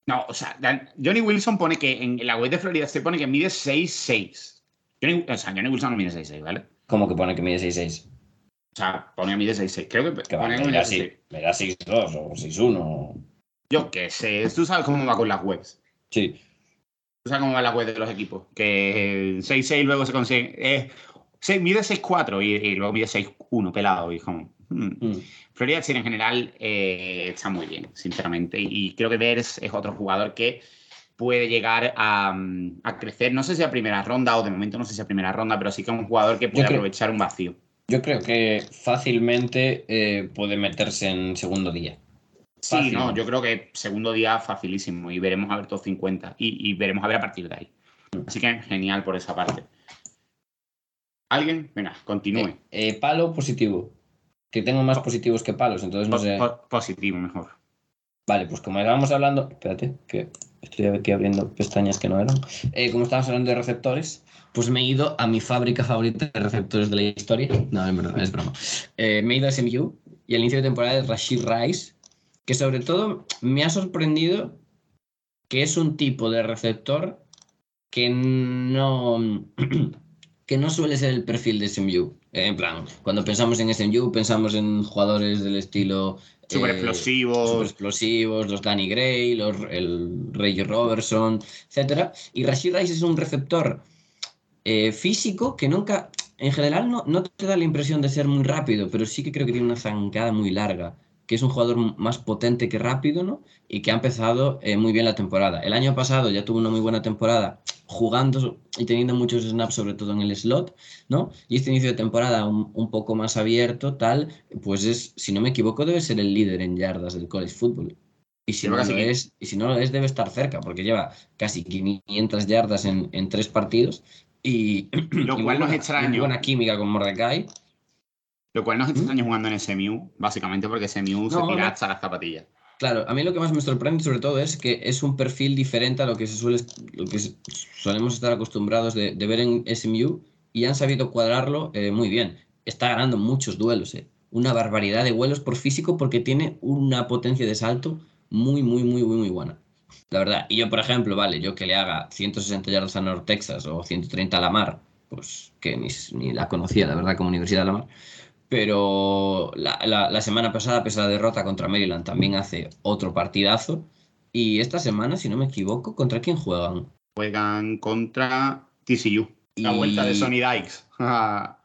No, o sea, Dan- Johnny Wilson pone que en la web de Florida State pone que mide 6'6. Johnny, o sea, Johnny Wilson no mide 6'6, ¿vale? Como que pone que mide 6'6. O sea, pone que mide 6'6. Creo que, Que pone que me mide da 6'6. 6'2 o 6'1. Yo qué sé, tú sabes cómo va con las webs. Sí. Tú sabes cómo va la web de los equipos. Que 6'6 luego se consigue. eh, se- mide 6'4 y, y luego mide 6'1 pelado. Y como. hmm. Mm. Florida en general eh, está muy bien, sinceramente. Y creo que Bers es otro jugador que puede llegar a, mm, a crecer. No sé si a primera ronda o de momento no sé si a primera ronda, pero sí que es un jugador que puede creo- aprovechar un vacío. Yo creo que fácilmente eh, puede meterse en segundo día. Sí, Fácil, no, ¿no? yo creo que segundo día facilísimo y veremos a ver todos 50 y, y veremos a ver a partir de ahí. Así que genial por esa parte. ¿Alguien? Venga, continúe. Eh, eh, palo positivo. Que tengo más positivos que palos, entonces no Po- sé. po- positivo, mejor. Vale, pues como estábamos hablando. Espérate, que estoy aquí abriendo pestañas que no eran. Eh, como estábamos hablando de receptores, pues me he ido a mi fábrica favorita de receptores de la historia. No, es broma. Es broma. Me he ido a SMU y al inicio de temporada es Rashid Rice, que sobre todo me ha sorprendido que es un tipo de receptor que no, (clears throat) que no suele ser el perfil de SMU. En plan, cuando pensamos en SMU, pensamos en jugadores del estilo. Eh, super explosivos, los Danny Gray, los, el Reggie Robertson, etc. Y Rashid Rice es un receptor eh, físico que nunca, en general, no, no te da la impresión de ser muy rápido, pero sí que creo que tiene una zancada muy larga, que es un jugador más potente que rápido, ¿no? Y que ha empezado eh, muy bien la temporada. El año pasado ya tuvo una muy buena temporada jugando y teniendo muchos snaps, sobre todo en el slot, ¿no? Y este inicio de temporada un, un poco más abierto, tal, pues es, si no me equivoco, debe ser el líder en yardas del college football. Y si, no lo es, y si no lo es, debe estar cerca, porque lleva casi 500 yardas en, en tres partidos. Y, Lo (clears throat) y cual no es extraño. buena química con Mordecai. Lo cual no es extraño jugando en SMU, básicamente porque SMU se tira no. hasta las zapatillas. Claro, a mí lo que más me sorprende sobre todo es que es un perfil diferente a lo que se suele, lo que solemos estar acostumbrados de, de ver en SMU y han sabido cuadrarlo eh, muy bien. Está ganando muchos duelos, eh. una barbaridad de vuelos por físico porque tiene una potencia de salto muy, muy, muy, muy, muy buena. La verdad. Y yo, por ejemplo, vale, yo que le haga 160 yardas a North Texas o 130 a Lamar, pues que ni, ni la conocía, la verdad, como Universidad de Lamar. Pero la, la- la semana pasada, pese a la derrota contra Maryland, también hace otro partidazo. Y esta semana, si no me equivoco, ¿contra quién juegan? Juegan contra TCU. La Y- vuelta de Sonny Dykes. (laughs)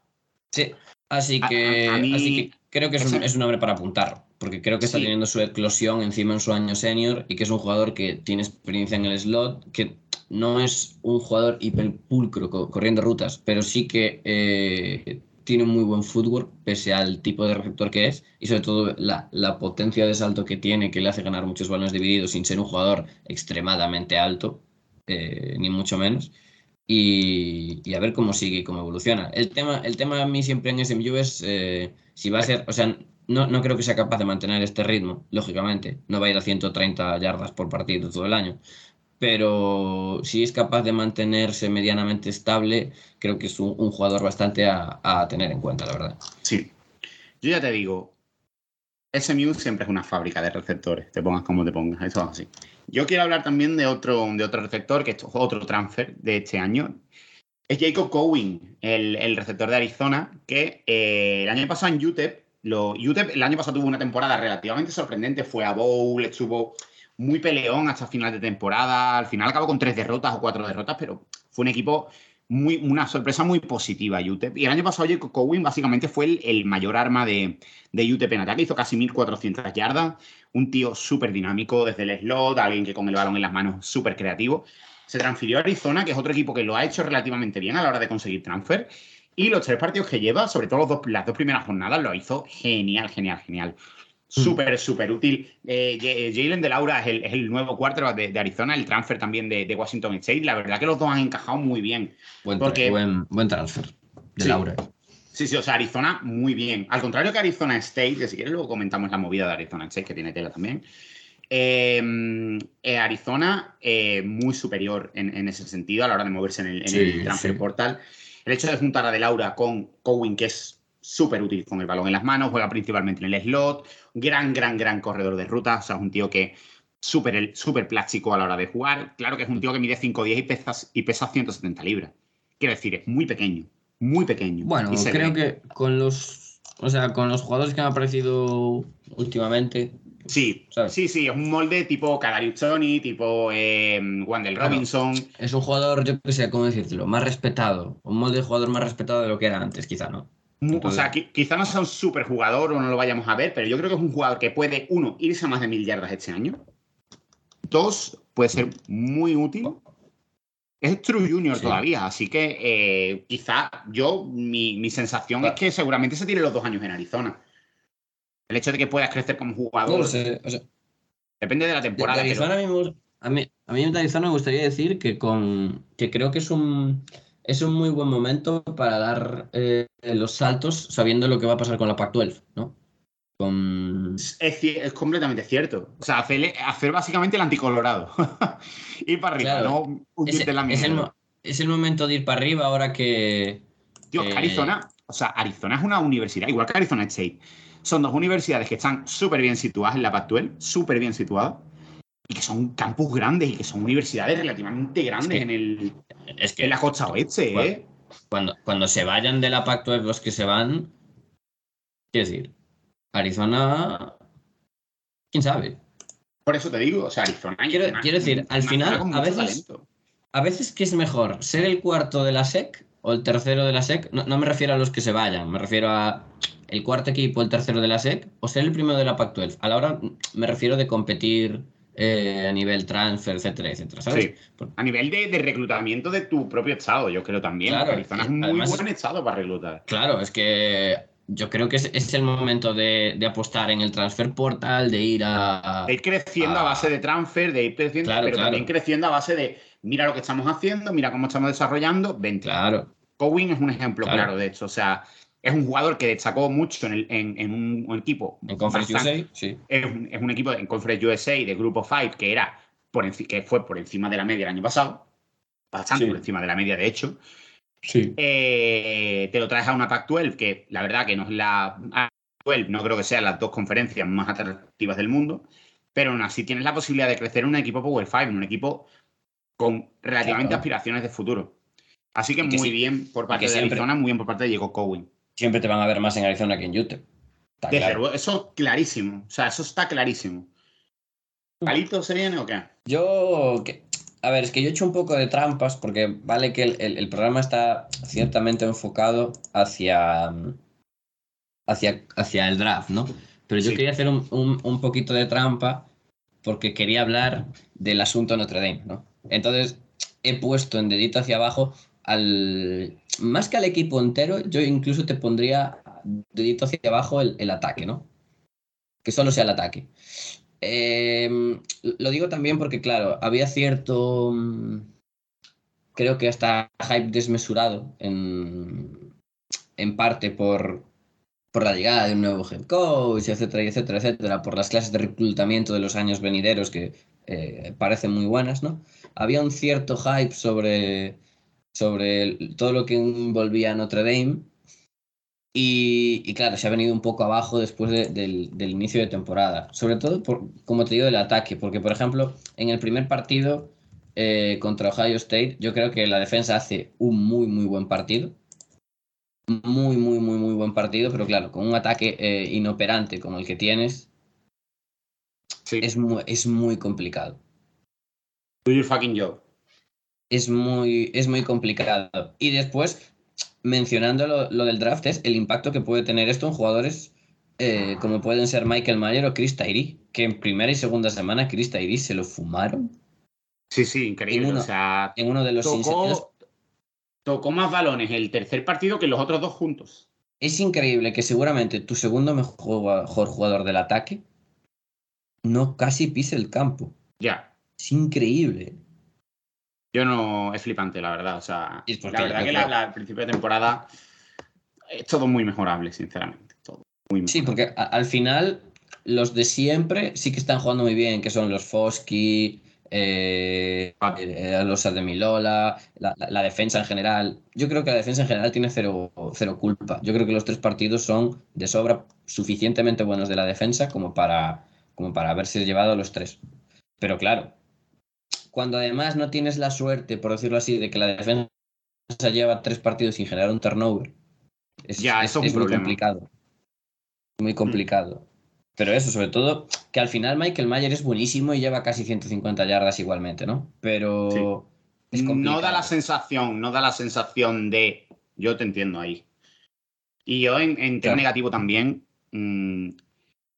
Sí. Así que, a- a mí- así que creo que es un, es un hombre para apuntar. Porque creo que está Sí. teniendo su eclosión encima en su año senior y que es un jugador que tiene experiencia en el slot, que no es un jugador hiperpulcro co- corriendo rutas, pero sí que eh, tiene muy buen footwork pese al tipo de receptor que es y sobre todo la, la potencia de salto que tiene que le hace ganar muchos balones divididos sin ser un jugador extremadamente alto, eh, ni mucho menos. Y, y a ver cómo sigue y cómo evoluciona. El tema, el tema a mí siempre en SMU es eh, si va a ser, o sea, no, no creo que sea capaz de mantener este ritmo, lógicamente. No va a ir a 130 yardas por partido todo el año. Pero si es capaz de mantenerse medianamente estable, creo que es un, jugador bastante a, tener en cuenta, la verdad. sí. Yo ya te digo, SMU siempre es una fábrica de receptores, te pongas como te pongas, eso es así. Yo quiero hablar también de otro, de otro receptor, que es otro transfer de este año. Es Jacob Cowen, el, el receptor de Arizona, que eh, el año pasado en UTEP, lo, UTEP el año pasado tuvo una temporada relativamente sorprendente, fue a Bowl, estuvo muy peleón hasta final de temporada, al final acabó con tres derrotas o cuatro derrotas, pero fue un equipo muy, una sorpresa muy positiva UTEP. Y el año pasado Jacob Cowen básicamente fue el, el mayor arma de, de UTEP en ataque, hizo casi 1.400 yardas, un tío súper dinámico desde el slot, alguien que con el balón en las manos súper creativo. Se transfirió a Arizona, que es otro equipo que lo ha hecho relativamente bien a la hora de conseguir transfer. Y los tres partidos que lleva, sobre todo los dos- las dos primeras jornadas, lo hizo genial, genial, genial. Súper, súper útil. Eh, J- Jalen de Laura es el, es el nuevo quarterback de, de Arizona, el transfer también de, de Washington State. La verdad que los dos han encajado muy bien. Buen, Porque- buen, buen transfer de Sí. Laura. Sí, sí, o sea, Arizona muy bien. Al contrario que Arizona State, que si quieres luego comentamos la movida de Arizona State, que tiene tela también. Eh, eh, Arizona eh, muy superior en, en ese sentido a la hora de moverse en el, en Sí, el transfer sí. portal. El hecho de juntar a De Laura con Cowen, que es súper útil con el balón en las manos, juega principalmente en el slot, gran, gran, gran corredor de ruta, o sea, es un tío que súper súper plástico a la hora de jugar. Claro que es un tío que mide 5'10 y pesa, y pesa 170 libras. Quiero decir, es muy pequeño, muy pequeño. Bueno, creo ve. que con los, o sea, con los jugadores que han aparecido últimamente, Sí, ¿sabes? sí, sí, es un molde tipo Kadarius Tony, tipo eh, Wendell Claro. Robinson. es un jugador, yo que sé, cómo decirlo, más respetado, un molde de jugador más respetado de lo que era antes, quizá, ¿no? O sea, qui- quizá no sea un super jugador o no lo vayamos a ver, pero yo creo que es un jugador que puede, uno, irse a más de mil yardas este año. Dos, puede ser muy útil. Es True Junior Sí. todavía, así que eh, quizá yo, mi, mi sensación es que seguramente se tire los dos años en Arizona. El hecho de que puedas crecer como jugador. No lo sé, o sea, Depende de la temporada. De Arizona pero- a, mí, me- a, mí, a mí de Arizona me gustaría decir que, con, que creo que es un, es un muy buen momento para dar eh, los saltos sabiendo lo que va a pasar con la Pac-12, ¿no? Con... Es, completamente cierto. O sea, hacer, hacer básicamente el anticolorado. (laughs) Ir para arriba, Claro. no Es, en la es el, mierda. es el momento de ir para arriba ahora que... Tío, eh, Arizona, o sea, Arizona es una universidad, igual que Arizona State. Son dos universidades que están súper bien situadas en la Pac-12, súper bien situadas, y que son campus grandes y que son universidades relativamente grandes que- en, el, Es que en la costa oeste, Bueno. ¿eh? cuando, cuando se vayan de la Pac-12 los que se van, quiero decir, Arizona, quién sabe. Por eso te digo, o sea, Arizona. Quiero- decir, al final, a veces- talento. A veces, ¿qué es mejor? ¿Ser el cuarto de la SEC o el tercero de la SEC? No, no me refiero a los que se vayan, me refiero a el cuarto equipo, el tercero de la SEC, o ser el primero de la Pac-12. A la hora me refiero de competir eh, a nivel transfer, etcétera, etcétera, ¿sabes? Sí. A nivel de, de reclutamiento de tu propio estado, yo creo también. Claro, Arizona es muy además- buen estado para reclutar. Claro, es que yo creo que es, es el momento de, de apostar en el transfer portal, de ir a... De ir creciendo a Ah. base de transfer, de ir creciendo, Claro, pero claro. también creciendo a base de mira lo que estamos haciendo, mira cómo estamos desarrollando, vente. Claro, Cowen es un ejemplo Claro. claro de esto. O sea, es un jugador que destacó mucho en, el- en- en un, un equipo. en Conference bastante- USA, sí. Es un, es un equipo en Conference USA de Grupo 5 que era por enci- que fue por encima de la media el año pasado. Bastante Sí. por encima de la media, de hecho. Sí. Eh, te lo traes a una Pac-12 que la verdad que no es la Pac-12, no creo que sean las dos conferencias más atractivas del mundo, pero aún así tienes la posibilidad de crecer en un equipo Power 5, en un equipo con relativamente Claro. aspiraciones de futuro. Así que, muy sí- bien por parte de siempre- Arizona, muy bien por parte de Diego Cowen. Siempre te van a ver más en Arizona que en Utah. Está claro. eso clarísimo. O sea, eso está clarísimo. ¿Palito se viene o qué? Yo, que- a ver, es que yo he hecho un poco de trampas porque vale que el, el- el programa está ciertamente enfocado hacia, hacia, hacia el draft, ¿no? Pero yo Sí. quería hacer un, un- un poquito de trampa porque quería hablar del asunto Notre Dame, ¿no? Entonces he puesto en dedito hacia abajo al... Más que al equipo entero, yo incluso te pondría dedito hacia abajo el, ataque, ¿no? Que solo sea el ataque. Eh, lo digo también porque, claro, había cierto, mm, creo que hasta hype desmesurado en, en parte por, por la llegada de un nuevo head coach, etcétera, etcétera, etcétera, por las clases de reclutamiento de los años venideros que eh, parecen muy buenas, ¿no? Había un cierto hype sobre, sobre el- todo lo que envolvía a Notre Dame y, y claro, se ha venido un poco abajo después de- del, del inicio de temporada. Sobre todo, por, como te digo, del ataque. Porque, por ejemplo, en el primer partido eh, contra Ohio State, yo creo que la defensa hace un muy, muy buen partido. Muy, muy, muy, muy buen partido. Pero claro, con un ataque eh, inoperante como el que tienes, Sí. es muy, es muy complicado. Do your fucking job. Es muy, es muy complicado. Y después, mencionando lo, lo del draft, es el impacto que puede tener esto en jugadores eh, como pueden ser Michael Mayer o Chris Tyree, que en primera y segunda semana Chris Tyree se lo fumaron Sí, sí, increíble. En uno- o sea, en uno de los tocó, tocó más balones el tercer partido que los otros dos juntos. Es increíble que seguramente tu segundo mejor mejor jugador del ataque no casi pise el campo. Ya. Es increíble. Yo no. Es flipante, la verdad. O sea, es la verdad que la, principio de temporada es todo muy mejorable, sinceramente. Todo muy Sí, porque a- al final los de siempre sí que están jugando muy bien, que son los Fosky, eh, Ah. eh, los Ademilola, la, la, la defensa en general. Yo creo que la defensa en general tiene cero, cero culpa. Yo creo que los tres partidos son de sobra suficientemente buenos de la defensa como para, como para haberse llevado los tres. Pero claro, cuando además no tienes la suerte, por decirlo así, de que la defensa lleva tres partidos sin generar un turnover, es, Ya, es- eso es muy complicado. Muy complicado. Pero eso, sobre todo, que al final Michael Mayer es buenísimo y lleva casi 150 yardas igualmente, ¿no? Pero no da la sensación, no da la sensación de. Yo te entiendo ahí. Y yo en, en Claro. negativo también. mm,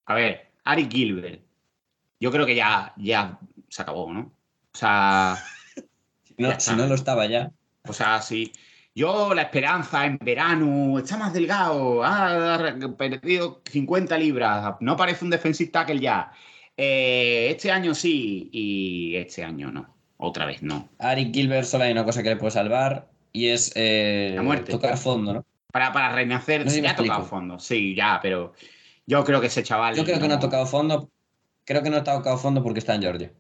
a ver, Ari Gilbert. Yo creo que ya, ya se acabó, ¿no? O sea. Si no, si lo estaba ya. O sea, sí. Yo, la esperanza en verano, está más delgado, ha perdido 50 libras, no parece un defensive tackle ya. Eh, este año sí y este año no. Otra vez no. Ari Gilbert solo hay una cosa que le puede salvar y es eh, La muerte. tocar fondo, ¿no? Para, para renacer, No sé si me ya ha tocado fondo. Sí, ya, pero yo creo que ese chaval. Yo creo que no ha tocado fondo. Creo que no ha tocado fondo porque está en Georgia.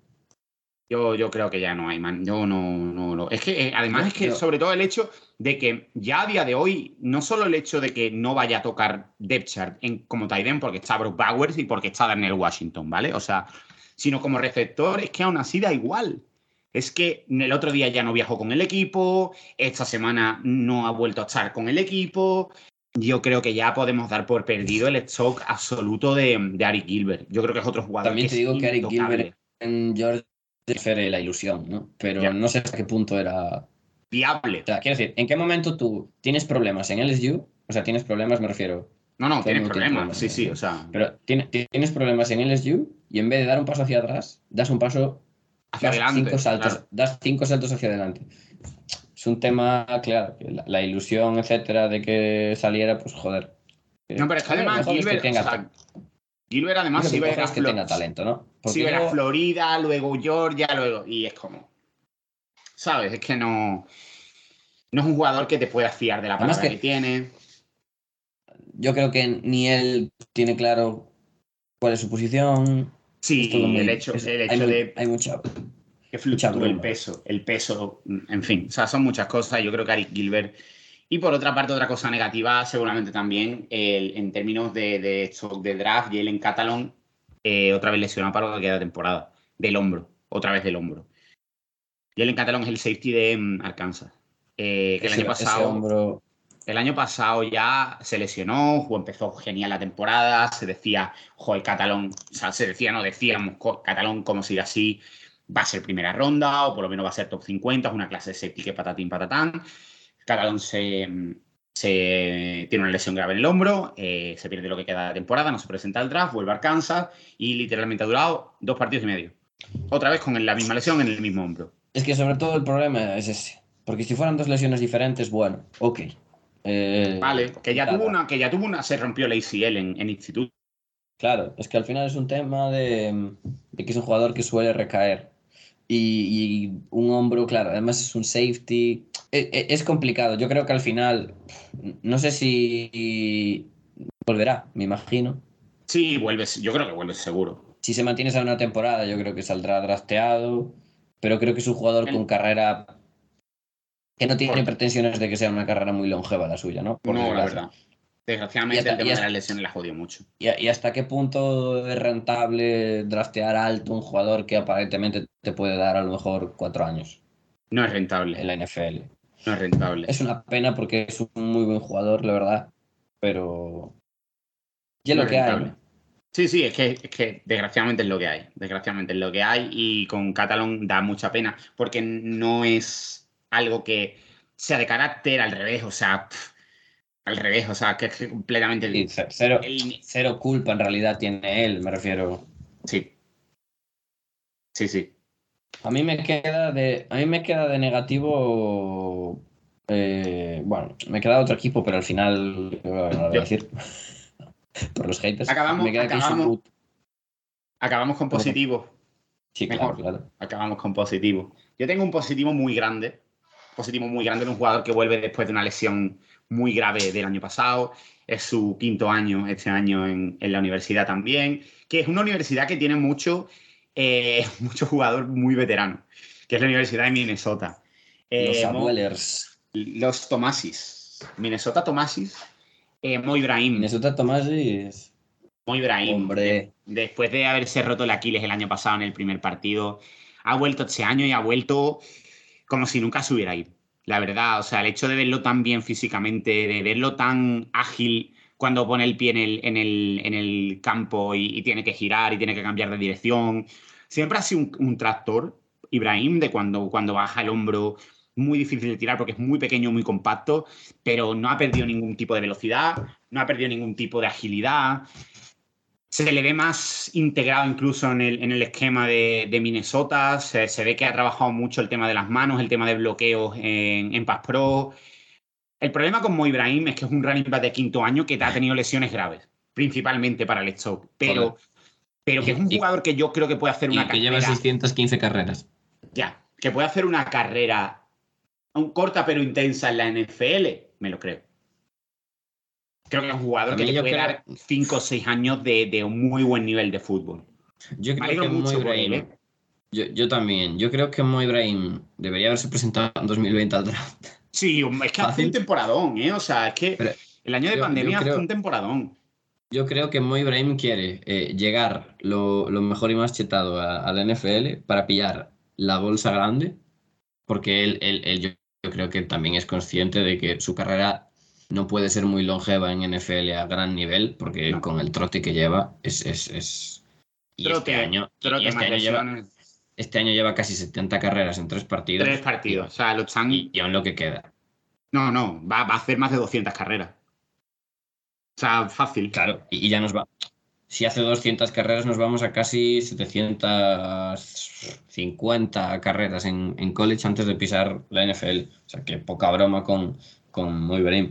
Yo, yo creo que ya no hay, man. Yo no, no, no. Es que eh, además es que yo- sobre todo el hecho de que ya a día de hoy, no solo el hecho de que no vaya a tocar depth chart en, como end porque está Brock Bowers y porque está Daniel Washington, ¿vale? O sea, sino como receptor es que aún así da igual. Es que el otro día ya no viajó con el equipo, esta semana no ha vuelto a estar con el equipo. Yo creo que ya podemos dar por perdido el stock absoluto de, de Ari Gilbert. Yo creo que es otro jugador. También que te es digo que Ari. Gilbert en Georgia la ilusión, ¿no? Pero no sé hasta qué punto era. Viable. O sea, quiero decir, ¿en qué momento tú tienes problemas en LSU? O sea, tienes problemas, me refiero. No, no, tienes problemas. Sí, sí, o sea, Pero tiene- tienes problemas en LSU y en vez de dar un paso hacia atrás, das un paso hacia das adelante. cinco saltos, claro. das cinco saltos hacia adelante. Es un tema, claro, que la, la ilusión, etcétera, de que saliera, pues joder. No, pero es que además Gilbert, o sea, Gilbert además iba a ir a, que tenga talento, ¿no? Se iba a ir a luego- Florida, luego Georgia, luego. Y es como. ¿Sabes? Es que no. No es un jugador que te puedas fiar de la palabra que- que, tiene. yo creo que ni él tiene claro cuál es su posición. Sí, muy- el hecho, es- el hay, muy- de hay mucha. que fluctúe el peso, el peso, en fin, o sea, son muchas cosas. Yo creo que Ari Gilbert. Y por otra parte, otra cosa negativa, seguramente también, el- en términos de, de stock de draft, Jalen Catalon, eh, otra vez lesionado para lo que queda de temporada, del hombro, otra vez del hombro. Jalen Catalon es el safety de mm, Arkansas. eh, que el año pasado. hombro- El año pasado ya se lesionó, empezó genial la temporada, se decía, joder, Catalón, o sea, se decía, no decíamos, Catalón como sigue así, va a ser primera ronda, o por lo menos va a ser top 50, es una clase de safety que patatín patatán. Catalón se, se tiene una lesión grave en el hombro, eh, se pierde lo que queda de temporada, no se presenta al draft, vuelve a Arkansas y literalmente ha durado dos partidos y medio. Otra vez con la misma lesión en el mismo hombro. Es que sobre todo el problema es ese. Porque si fueran dos lesiones diferentes, bueno, ok. Eh, Vale, que ya tuvo una, que ya tuvo una, se rompió la ACL en, en instituto. Claro, es que al final es un tema de, de que es un jugador que suele recaer. Y, y un hombro, claro, además es un safety. E- e- Es, complicado. Yo creo que al final, no sé si volverá, me imagino. Sí, vuelves, yo creo que vuelves seguro. Si se mantiene esa una temporada, yo creo que saldrá drafteado. Pero creo que es un jugador El- con carrera que no tiene pretensiones de que sea una carrera muy longeva la suya, ¿no? Por no, la verdad. Desgraciadamente el tema de las lesiones la jodió mucho. ¿Y, y hasta qué punto es rentable draftear alto un jugador que aparentemente te puede dar a lo mejor cuatro años No es rentable. en la NFL? No es rentable. Es una pena porque es un muy buen jugador, la verdad, pero... Y es No lo que hay. Sí, sí, es que, es que desgraciadamente es lo que hay. Desgraciadamente es lo que hay y con Catalón da mucha pena porque no es algo que sea de carácter al revés, o sea, pff, al revés, o sea, que es completamente... Ce- cero, el- cero culpa en realidad tiene él, me refiero. sí. Sí, sí. A mí me queda de, a mí me queda de negativo... eh, bueno, me queda otro equipo, pero al final no lo voy a decir. (laughs) Por los haters. Acabamos- me queda acabamos-. Acabamos con positivo. Sí, claro, Mejor. claro. Acabamos con positivo. Yo tengo un positivo muy grande. Positivo muy grande de un jugador que vuelve después de una lesión muy grave del año pasado. Es su quinto año este año en, en la universidad también. Que es una universidad que tiene mucho, eh, (laughs) mucho jugador muy veterano. Que es la Universidad de Minnesota. Eh, Los abuelers. los Tomasis. Minnesota Tomasis. Eh, Mo Ibrahim. Minnesota Tomasis. Mo Ibrahim. Hombre. después de haberse roto el Aquiles el año pasado en el primer partido, ha vuelto este año y ha vuelto como si nunca se hubiera ido. La verdad, o sea, el hecho de verlo tan bien físicamente, de verlo tan ágil cuando pone el pie en el, en el, en el campo y, tiene que girar y tiene que cambiar de dirección. Siempre ha sido un, tractor, Ibrahim, de cuando, cuando baja el hombro, muy difícil de tirar porque es muy pequeño, muy compacto, pero no ha perdido ningún tipo de velocidad, no ha perdido ningún tipo de agilidad se le ve más integrado incluso en el, en el esquema de, Minnesota. Se, se ve que ha trabajado mucho el tema de las manos, el tema de bloqueos en, en Pass Pro. El problema con Mo Ibrahim es que es un running back de quinto año que ha tenido lesiones graves, principalmente para el stock. Pero pero que es un Y- jugador que yo creo que puede hacer Y una que lleva carrera. 615 carreras. Ya, que puede hacer una carrera un corta pero intensa en la NFL, me lo creo. Creo que es un jugador que le puede creo- dar 5 o 6 años de, de un muy buen nivel de fútbol. Yo creo que mucho Mo por él, Ibrahim. ¿eh? Yo, yo también. Yo creo que Mo Ibrahim debería haberse presentado en 2020 al draft. Sí, es que hace un temporadón, ¿eh? O sea, es que Pero el año de yo- yo pandemia creo- hace un temporadón. Yo creo que Mo Ibrahim quiere eh, llegar lo, lo mejor y más chetado a, a la NFL para pillar la bolsa grande, porque él, él- él yo, yo creo que también es consciente de que su carrera no puede ser muy longeva en NFL a gran nivel, porque No. con el trote que lleva es... es, es- y Trote, este año, y Trote este más año lleva, este año lleva casi 70 carreras en tres partidos. tres partidos. O sea, lo están... Y, y aún lo que queda. No, no, va, va a hacer más de 200 carreras. O sea, fácil. Claro, y, y ya nos va. Si hace 200 carreras, nos vamos a casi 750 carreras en, en college antes de pisar la NFL. O sea, que poca broma con, con. Pero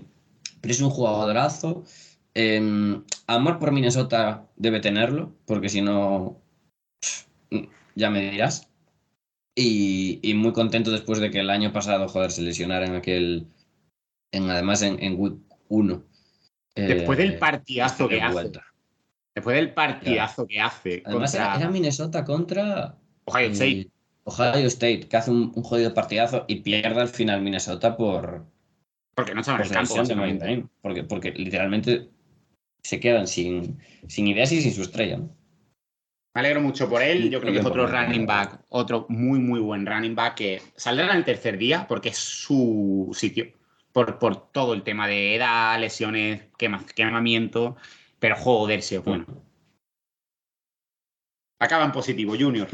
es un jugadorazo. Eh, amor por Minnesota debe tenerlo, porque si no, ya me dirás. Y, y muy contento después de que el año pasado, joder, se lesionara en aquel. En, además, en, en week 1. Después del partidazo que hace. vuelta. Después del partidazo que hace Además, contra era, era Minnesota contra Ohio eh, State. Ohio State, que hace un, un jodido partidazo y pierde al final Minnesota por, Porque no estaba en el campo, de porque, porque literalmente se quedan sin, sin ideas y sin su estrella. ¿no? Me alegro mucho por él. Yo creo que es otro running back, otro muy, muy buen running back que saldrá en el tercer día porque es su sitio. Por, por todo el tema de edad, lesiones, quema- quemamiento. Pero joder, sí es bueno. Acaba en positivo, Junior.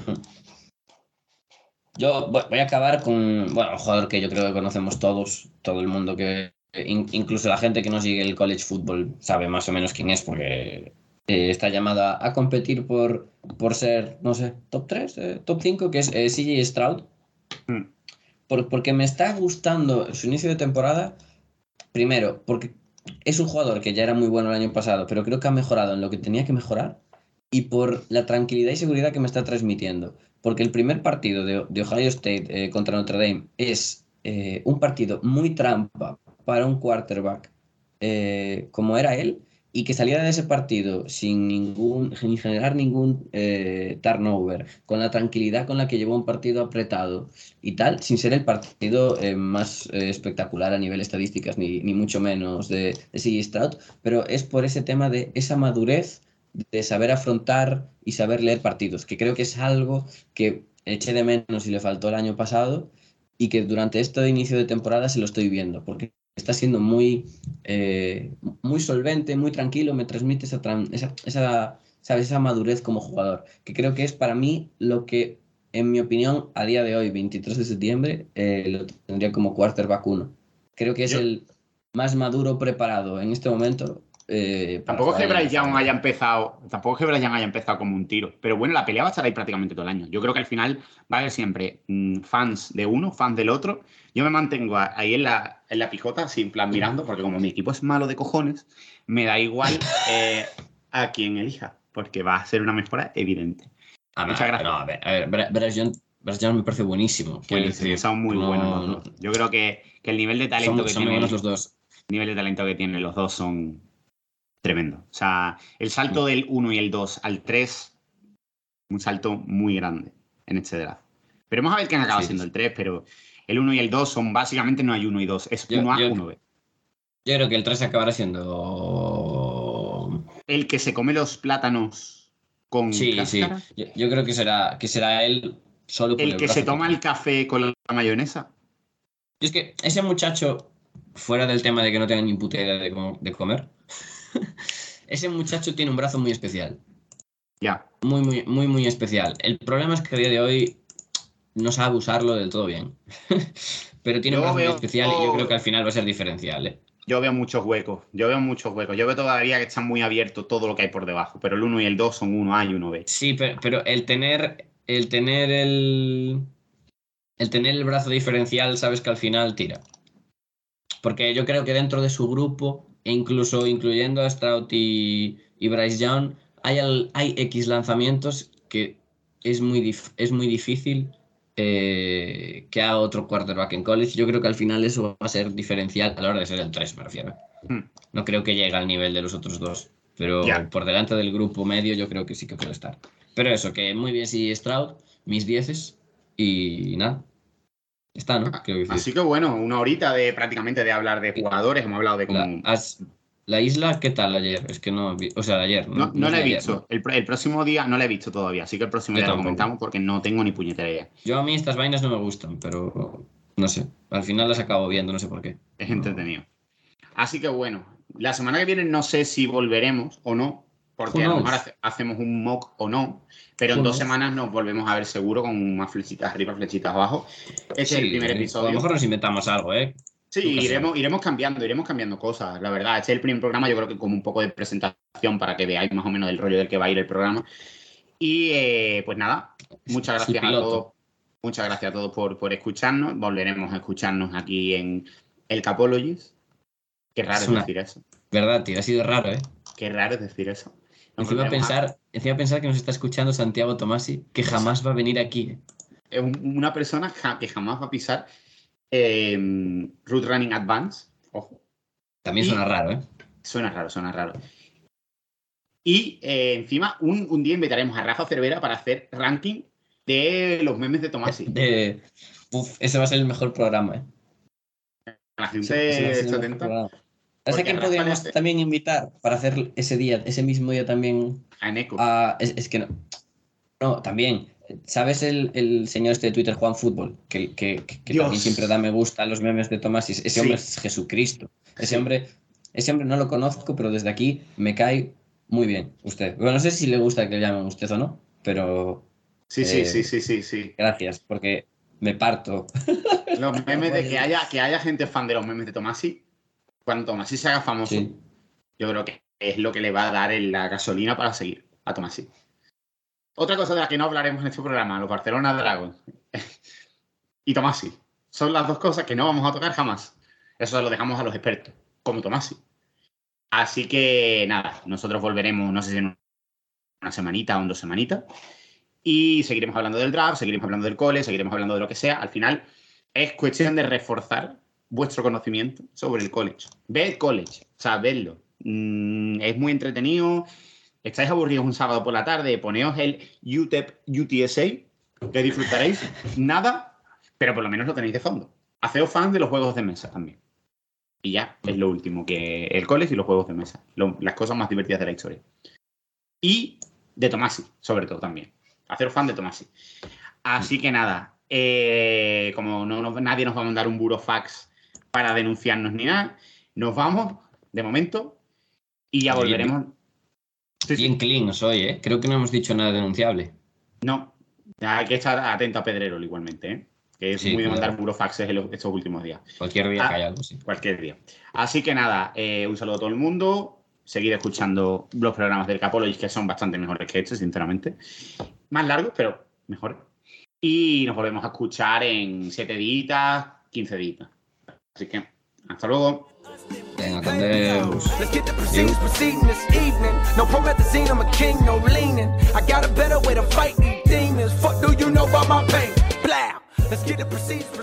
Yo voy a acabar con, bueno, un jugador que yo creo que conocemos todos, todo el mundo que, in- incluso la gente que no sigue el college football sabe más o menos quién es, porque eh, está llamada a competir por, por ser, no sé, top 3, top 5, que es eh, CJ Stroud. Mm. Por- porque me está gustando su inicio de temporada, primero, porque es un jugador que ya era muy bueno el año pasado, pero creo que ha mejorado en lo que tenía que mejorar y por la tranquilidad y seguridad que me está transmitiendo. Porque el primer partido de, de Ohio State eh, contra Notre Dame es eh, un partido muy trampa para un quarterback eh, como era él y que saliera de ese partido sin ningún sin generar ningún eh, turnover, con la tranquilidad con la que llevó un partido apretado y tal, sin ser el partido eh, más eh, espectacular a nivel estadísticas, ni, ni mucho menos de, de Stroud, pero es por ese tema de esa madurez de saber afrontar y saber leer partidos, que creo que es algo que eché de menos y le faltó el año pasado y que durante este inicio de temporada se lo estoy viendo, porque está siendo muy, eh, muy solvente, muy tranquilo, me transmite esa, esa, esa, ¿sabes? esa madurez como jugador, que creo que es para mí lo que, en mi opinión, a día de hoy, 23 de septiembre, eh, lo tendría como quarterback 1. Creo que es Yo- el más maduro preparado en este momento. Eh, para Tampoco es que Bryce Young haya empezado, tampoco es que Bryce Young haya empezado como un tiro. Pero bueno, la pelea va a estar ahí prácticamente todo el año. Yo creo que al final va a haber siempre mm, fans de uno, fans del otro. Yo me mantengo a- ahí en la, en la pijota, así en plan mirando, porque como mi equipo es malo de cojones, me da igual (laughs) eh, a quien elija, porque va a ser una mejora evidente. Ah, no, Muchas gracias. no, a ver, a ver, Bryce Young, Bryce Young me parece buenísimo. decir, son muy no- buenos los dos. Yo creo que, que el nivel de talento son, que son muy tienen buenos los dos. nivel de talento que tienen los dos son tremendo. O sea, el salto del 1 y el 2 al 3, un salto muy grande en este draft. Veremos a ver quién acaba Sí, siendo sí. el 3, pero el 1 y el 2 son básicamente no hay 1 y 2, es Yo- 1A, yo- 1B. Yo creo que el 3 acabará siendo. El que se come los plátanos con Sí, sí. cáscara, Yo, yo creo que será, que será él solo por el que se toma el café con la mayonesa. Y es que ese muchacho, fuera del tema de que no tenga ni puta idea de, cómo- de comer, (laughs) ese muchacho tiene un brazo muy especial. Ya. Muy, muy, muy, muy especial. El problema es que a día de hoy no sabe usarlo del todo bien. (laughs) Pero tiene un brazo muy especial y yo creo que al final va a ser diferencial. ¿eh? Yo veo muchos huecos, yo veo muchos huecos. Yo veo todavía que está muy abierto todo lo que hay por debajo, pero el 1 y el 2 son 1A y 1B. Sí, pero, pero el tener el tener el el tener el brazo diferencial, sabes que al final tira. Porque yo creo que dentro de su grupo, e incluso incluyendo a Stroud y, y Bryce Young, hay, al- hay X lanzamientos que es muy, dif- es muy difícil eh, que haga otro quarterback en college. Yo creo que al final eso va a ser diferencial a la hora de ser el 3, me refiero. Hmm. No creo que llegue al nivel de los otros dos, pero por delante del grupo medio yo creo que sí que puede estar. Pero eso, que muy bien si Stroud, mis dieces y nada. Está, ¿no? Decir. Así que bueno, una horita de prácticamente de hablar de jugadores, hemos hablado de cómo. La, has- la isla, ¿qué tal ayer? Es que no, o sea, ayer. No, no la he ayer, visto. El, pr- el próximo día no la he visto todavía, así que el próximo Yo día lo tampoco. comentamos porque no tengo ni puñetera idea. Yo a mí estas vainas no me gustan, pero no sé. Al final las acabo viendo, no sé por qué. Es entretenido. Así que bueno, la semana que viene no sé si volveremos o no, porque a lo mejor hace- hacemos un mock o no, pero en dos knows? semanas nos volvemos a ver seguro con más flechitas arriba, flechitas abajo. Este es el primer episodio. A lo mejor nos inventamos algo, ¿eh? Sí, iremos, iremos cambiando, iremos cambiando cosas, la verdad. Este es el primer programa, yo creo que como un poco de presentación para que veáis más o menos del rollo del que va a ir el programa. Y eh, pues nada, muchas el gracias a todos. Muchas gracias a todos por, por escucharnos. Volveremos a escucharnos aquí en el Capologist. Qué raro Es es una- decir eso. Verdad, tío, ha sido raro, ¿eh? Qué raro es decir eso. Encima pensar, encima pensar que nos está escuchando Santiago Tomasi, que jamás va a venir aquí. ¿eh? es un- una persona ja- que jamás va a pisar eh, Root Running Advance. Ojo. También Y- suena raro, ¿eh? Suena raro, suena raro. Y eh, encima, un, un día invitaremos a Rafa Cervera para hacer ranking de los memes de Tomasi. (laughs) De... Uf, ese va a ser el mejor programa, ¿eh? La gente ese va a ser ¿Sabes Porque a quién podríamos también invitar para hacer ese día, ese mismo día también a Eneco. a... Es, es que no. No, también. ¿Sabes el, el señor este de Twitter, Juan Fútbol? Que, que, que- también siempre da me gusta a los memes de Tomás. Ese Sí. hombre es Jesucristo. Ese Sí. hombre, ese hombre no lo conozco, pero desde aquí me cae muy bien usted. Bueno, no sé si le gusta que le llamen usted o no, pero Sí, sí, eh, sí, sí, sí, sí. gracias, porque me parto. Los (laughs) memes de que haya, que haya gente fan de los memes de Tomasi, cuando Tomasi se haga famoso, Sí. yo creo que es lo que le va a dar en la gasolina para seguir a Tomasi. Otra cosa de la que no hablaremos en este programa, los Barcelona Dragons (laughs) y Tomasi. Son las dos cosas que no vamos a tocar jamás. Eso lo dejamos a los expertos, como Tomasi. Así que nada, nosotros volveremos, no sé si en una semanita o en dos semanitas. Y seguiremos hablando del draft, seguiremos hablando del cole, seguiremos hablando de lo que sea. Al final es cuestión de reforzar vuestro conocimiento sobre el college. Ved college, o sea. Mm, es muy entretenido. Estáis aburridos un sábado por la tarde, poneos el UTEP UTSA, que disfrutaréis (laughs) nada, pero por lo menos lo tenéis de fondo. Haceos fans de los juegos de mesa también. Y ya, es lo último, que el college y los juegos de mesa. Lo- las cosas más divertidas de la historia. Y de Tomasi, sobre todo también. Haceros fan de Tomasi. Así que nada, eh, como no, no- nadie nos va a mandar un burofax para denunciarnos ni nada, nos vamos de momento y ya volveremos. Bien clean soy, ¿eh? Creo que no hemos dicho nada denunciable. No, hay que estar atento a Pedrero igualmente, ¿eh? que es Sí, muy de mandar burofaxes en estos últimos días. Cualquier día Ah. que haya algo, sí. cualquier día. Así que nada, eh, un saludo a todo el mundo. Seguir escuchando los programas del Capologist, que son bastante mejores que este, sinceramente. Más largos, pero mejores. Y nos volvemos a escuchar en 7 días, 15 días. Así que, hasta luego. Venga. Let's get the proceedings proceeding this evening. No promethazine, I'm a king, no leaning. I got a better way to fight these demons. Fuck do you know about my pain? Blah. Let's get the proceedings proceeding.